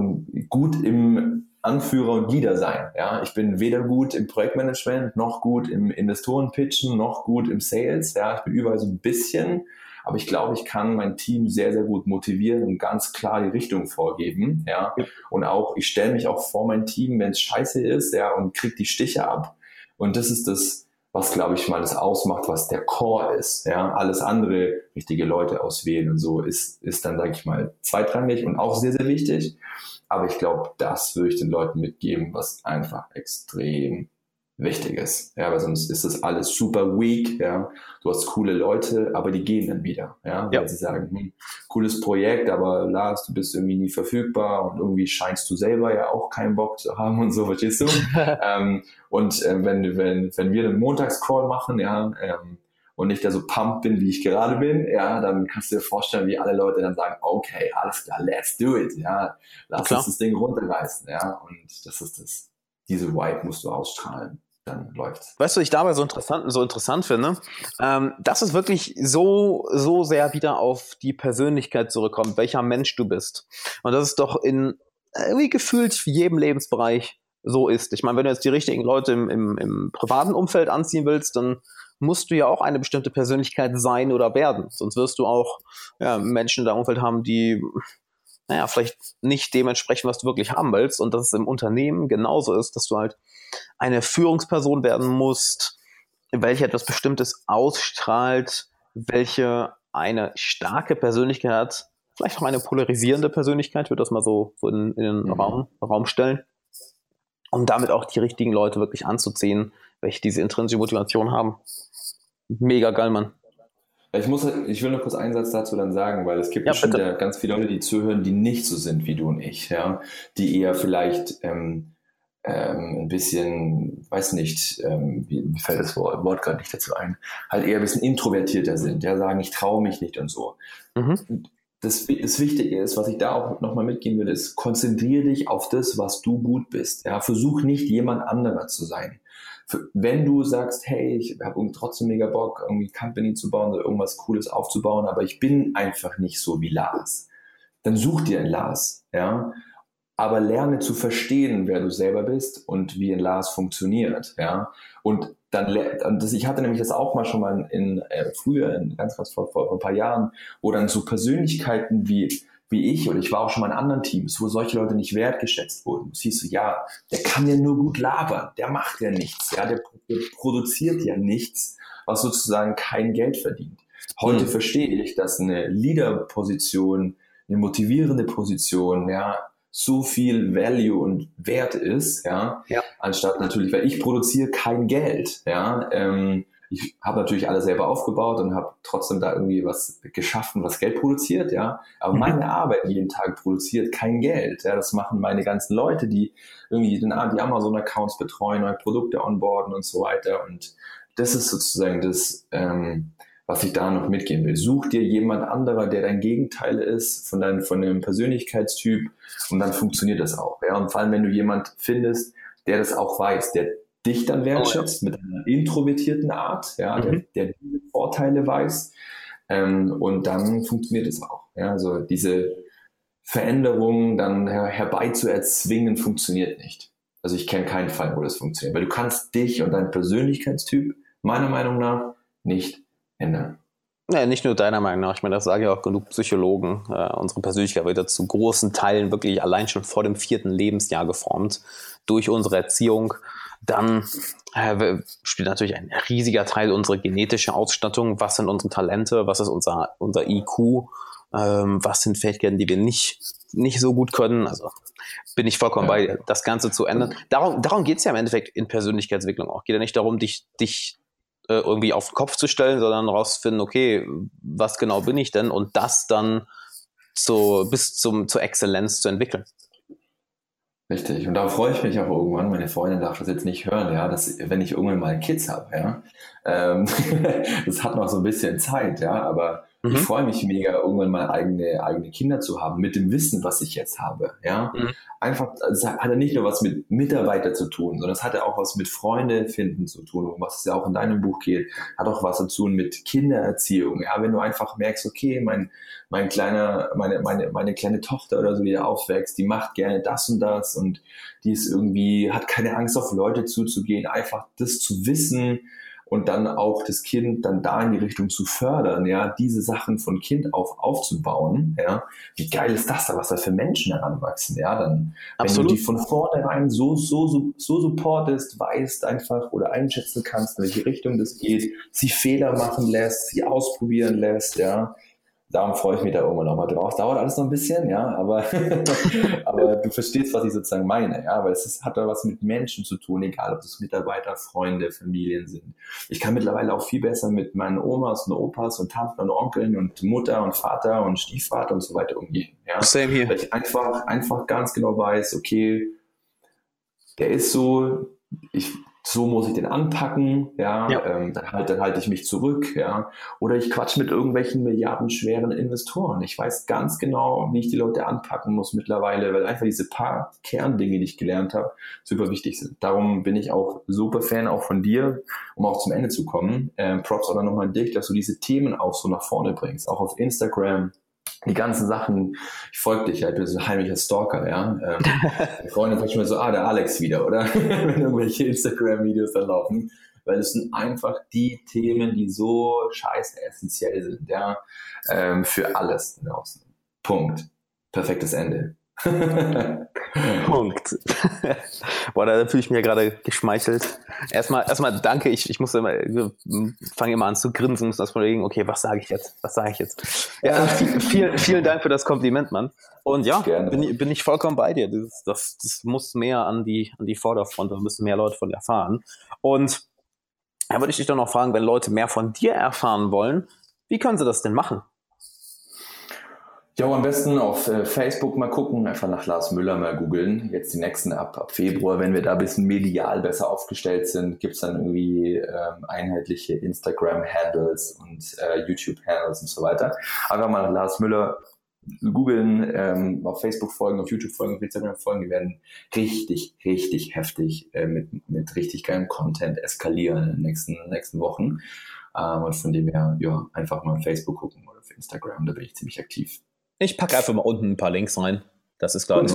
gut im Anführer und Leader sein. Ja, ich bin weder gut im Projektmanagement, noch gut im Investorenpitchen, noch gut im Sales. Ja, ich bin überall so ein bisschen. Aber ich glaube, ich kann mein Team sehr, sehr gut motivieren und ganz klar die Richtung vorgeben. Ja, und auch, ich stelle mich auch vor mein Team, wenn es scheiße ist, ja, und kriege die Stiche ab. Und das ist das, was, glaube ich, mal das ausmacht, was der Core ist. Ja, alles andere, richtige Leute auswählen und so, ist, ist dann, sage ich mal, zweitrangig und auch sehr, sehr wichtig. Aber ich glaube, das würde ich den Leuten mitgeben, was einfach extrem wichtig ist. Ja, weil sonst ist das alles super weak, ja. Du hast coole Leute, aber die gehen dann wieder, ja, weil ja. sie sagen, hm, cooles Projekt, aber Lars, du bist irgendwie nie verfügbar und irgendwie scheinst du selber ja auch keinen Bock zu haben und so, verstehst du? ähm, und äh, wenn, wenn, wenn wir einen Montagscall machen, ja, ähm, und nicht da so pumped bin, wie ich gerade bin, ja, dann kannst du dir vorstellen, wie alle Leute dann sagen, okay, alles klar, let's do it, ja, lass uns das Ding runterreißen, ja, und das ist das, diese Vibe musst du ausstrahlen dann läuft's. Weißt du, ich dabei so interessant, so interessant finde, ähm, dass es wirklich so, so sehr wieder auf die Persönlichkeit zurückkommt, welcher Mensch du bist. Und das ist doch in irgendwie gefühlt jedem Lebensbereich so ist. Ich meine, wenn du jetzt die richtigen Leute im, im, im privaten Umfeld anziehen willst, dann musst du ja auch eine bestimmte Persönlichkeit sein oder werden. Sonst wirst du auch ja, Menschen in deinem Umfeld haben, die naja, vielleicht nicht dementsprechend, was du wirklich haben willst. Und dass es im Unternehmen genauso ist, dass du halt eine Führungsperson werden musst, welche etwas Bestimmtes ausstrahlt, welche eine starke Persönlichkeit hat, vielleicht auch eine polarisierende Persönlichkeit, würde das mal so, so in, in den mhm. Raum, Raum stellen, um damit auch die richtigen Leute wirklich anzuziehen, welche diese intrinsische Motivation haben. Mega geil, Mann. Ich, muss, ich will noch kurz einen Satz dazu dann sagen, weil es gibt ja, bestimmt ja ganz viele Leute, die zuhören, die nicht so sind wie du und ich, ja, die eher vielleicht ähm, ähm, ein bisschen, weiß nicht, ähm, wie, fällt das Wort, Wort gerade nicht dazu ein, halt eher ein bisschen introvertierter sind, ja, sagen, ich traue mich nicht und so. Mhm. Das, das Wichtige ist, was ich da auch nochmal mitgeben will, ist, konzentriere dich auf das, was du gut bist. Ja, versuch nicht jemand anderer zu sein wenn du sagst, hey, ich habe trotzdem mega Bock, irgendwie Company zu bauen oder irgendwas Cooles aufzubauen, aber ich bin einfach nicht so wie Lars, dann such dir einen Lars, ja. Aber lerne zu verstehen, wer du selber bist und wie ein Lars funktioniert, ja. Und dann, ich hatte nämlich das auch mal schon mal in, äh, früher, in ganz, ganz vor, vor, ein paar Jahren, wo dann so Persönlichkeiten wie wie ich, oder ich war auch schon mal in anderen Teams, wo solche Leute nicht wertgeschätzt wurden. Es hieß so, ja, der kann ja nur gut labern, der macht ja nichts, ja, der, der produziert ja nichts, was sozusagen kein Geld verdient. Heute mhm. verstehe ich, dass eine Leader-Position, eine motivierende Position, ja, so viel Value und Wert ist, ja, ja. anstatt natürlich, weil ich produziere kein Geld, ja, ähm, ich habe natürlich alles selber aufgebaut und habe trotzdem da irgendwie was geschaffen, was Geld produziert, ja. Aber mhm. meine Arbeit jeden Tag produziert kein Geld. Ja, das machen meine ganzen Leute, die irgendwie den, die Amazon-Accounts betreuen, neue Produkte onboarden und so weiter. Und das ist sozusagen das, ähm, was ich da noch mitgeben will. Such dir jemand anderer, der dein Gegenteil ist, von deinem, von dem Persönlichkeitstyp, und dann funktioniert das auch. Ja, und vor allem, wenn du jemand findest, der das auch weiß, der dich dann wertschätzt oh, ja. mit einer introvertierten Art, ja, mhm. der, der diese Vorteile weiß. Ähm, und dann funktioniert es auch. Ja, also diese Veränderung dann her herbeizuerzwingen, funktioniert nicht. Also ich kenne keinen Fall, wo das funktioniert, weil du kannst dich und deinen Persönlichkeitstyp meiner Meinung nach nicht ändern. Ja, nicht nur deiner Meinung nach, ich meine, das sagen ja auch genug Psychologen. Äh, unsere Persönlichkeit wird ja zu großen Teilen wirklich allein schon vor dem vierten Lebensjahr geformt durch unsere Erziehung. Dann äh, spielt natürlich ein riesiger Teil unsere genetische Ausstattung. Was sind unsere Talente? Was ist unser, unser IQ? Ähm, was sind Fähigkeiten, die wir nicht, nicht so gut können? Also bin ich vollkommen ja. bei, das Ganze zu ändern. Darum, darum geht es ja im Endeffekt in Persönlichkeitsentwicklung auch. Geht ja nicht darum, dich, dich äh, irgendwie auf den Kopf zu stellen, sondern rauszufinden, okay, was genau bin ich denn und das dann zu, bis zum, zur Exzellenz zu entwickeln. Richtig. Und da freue ich mich auch irgendwann. Meine Freundin darf das jetzt nicht hören, ja, dass, wenn ich irgendwann mal Kids habe, ja. Ähm, das hat noch so ein bisschen Zeit, ja, aber Mhm. Ich freue mich mega, irgendwann mal eigene, eigene Kinder zu haben, mit dem Wissen, was ich jetzt habe. Ja? Mhm. Einfach, es hat ja nicht nur was mit Mitarbeiter zu tun, sondern es hat ja auch was mit Freunde finden zu tun, um was es ja auch in deinem Buch geht, hat auch was zu tun mit Kindererziehung. Ja, wenn du einfach merkst, okay, mein, mein kleiner, meine, meine, meine kleine Tochter oder so, die da aufwächst, die macht gerne das und das und die ist irgendwie, hat keine Angst auf Leute zuzugehen, einfach das zu wissen, und dann auch das Kind dann da in die Richtung zu fördern, ja, diese Sachen von Kind auf aufzubauen, ja. Wie geil ist das da, was da für Menschen heranwachsen, ja, dann, Absolut. wenn du die von vornherein so, so, so, so supportest, weißt einfach oder einschätzen kannst, in welche Richtung das geht, sie Fehler machen lässt, sie ausprobieren lässt, ja, darum freue ich mich da irgendwann nochmal drauf. Dauert alles noch ein bisschen, ja, aber, aber du verstehst, was ich sozusagen meine, ja, weil es ist, hat da was mit Menschen zu tun, egal ob das Mitarbeiter, Freunde, Familien sind. Ich kann mittlerweile auch viel besser mit meinen Omas und Opas und Tanten und Onkeln und Mutter und Vater und Stiefvater und so weiter umgehen, ja. Same here. Weil ich einfach, einfach ganz genau weiß, okay, der ist so, ich, so muss ich den anpacken, ja, ja. Ähm, dann, halt, dann halte ich mich zurück, ja. Oder ich quatsch mit irgendwelchen milliardenschweren Investoren. Ich weiß ganz genau, wie ich die Leute anpacken muss mittlerweile, weil einfach diese paar Kerndinge, die ich gelernt habe, super wichtig sind. Darum bin ich auch super Fan auch von dir, um auch zum Ende zu kommen. Ähm, Props aber nochmal an dich, dass du diese Themen auch so nach vorne bringst, auch auf Instagram, die ganzen Sachen, ich folge dich ich bin so ein heimlicher Stalker, ja. Ähm, Freunde sagt mir so, ah, der Alex wieder, oder? Wenn irgendwelche Instagram-Videos da laufen. Weil es sind einfach die Themen, die so scheiße essentiell sind, ja, ähm, für alles draußen. Punkt. Perfektes Ende. Punkt. Boah, da fühle ich mich ja gerade geschmeichelt. Erstmal, erstmal danke. Ich, ich muss immer, fange immer an zu grinsen, muss das überlegen, okay, was sage ich jetzt? Was sage ich jetzt? Ja, viel, viel, vielen Dank für das Kompliment, Mann. Und ja, bin, bin ich vollkommen bei dir. Das, das, das muss mehr an die, an die Vorderfront, da müssen mehr Leute von dir erfahren. Und da würde ich dich doch noch fragen, wenn Leute mehr von dir erfahren wollen, wie können sie das denn machen? Ja, am besten auf äh, Facebook mal gucken, einfach nach Lars Müller mal googeln. Jetzt die nächsten ab, ab Februar, wenn wir da ein bisschen medial besser aufgestellt sind, gibt's dann irgendwie ähm, einheitliche Instagram-Handles und äh, YouTube-Handles und so weiter. Einfach mal nach Lars Müller googeln, ähm, auf Facebook folgen, auf YouTube folgen, auf Instagram folgen, die werden richtig, richtig heftig äh, mit, mit richtig geilem Content eskalieren in den nächsten, nächsten Wochen. Ähm, und von dem her, ja, einfach mal auf Facebook gucken oder auf Instagram, da bin ich ziemlich aktiv. Ich packe einfach mal unten ein paar Links rein. Das ist, glaube ich,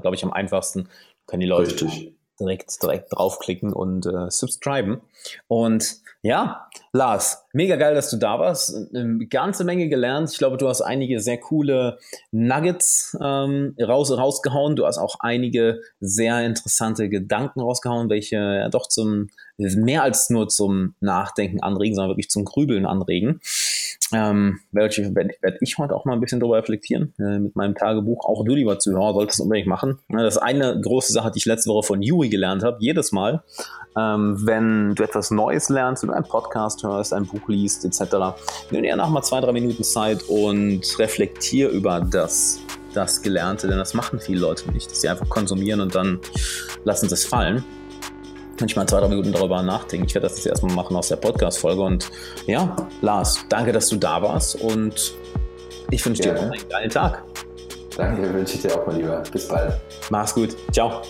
glaub ich, am einfachsten. Können die Leute Richtig. direkt, direkt draufklicken und äh, subscriben. Und ja, Lars, mega geil, dass du da warst. Eine ganze Menge gelernt. Ich glaube, du hast einige sehr coole Nuggets ähm, raus, rausgehauen. Du hast auch einige sehr interessante Gedanken rausgehauen, welche ja doch zum mehr als nur zum Nachdenken anregen, sondern wirklich zum Grübeln anregen. Ähm, werde werd ich heute auch mal ein bisschen drüber reflektieren äh, mit meinem Tagebuch. Auch du, lieber Zuhörer, solltest es unbedingt machen. Das eine große Sache, die ich letzte Woche von Yui gelernt habe. Jedes Mal, ähm, wenn du etwas Neues lernst, wenn du einen Podcast hörst, ein Buch liest, etc., nimm dir nach mal zwei, drei Minuten Zeit und reflektier über das, das Gelernte, denn das machen viele Leute nicht, dass sie einfach konsumieren und dann lassen sie es fallen manchmal zwei, drei Minuten darüber nachdenken. Ich werde das jetzt erstmal machen aus der Podcast-Folge. Und ja, Lars, danke, dass du da warst und ich wünsche dir einen geilen Tag. Danke, wünsche ich dir auch mal lieber. Bis bald. Mach's gut. Ciao.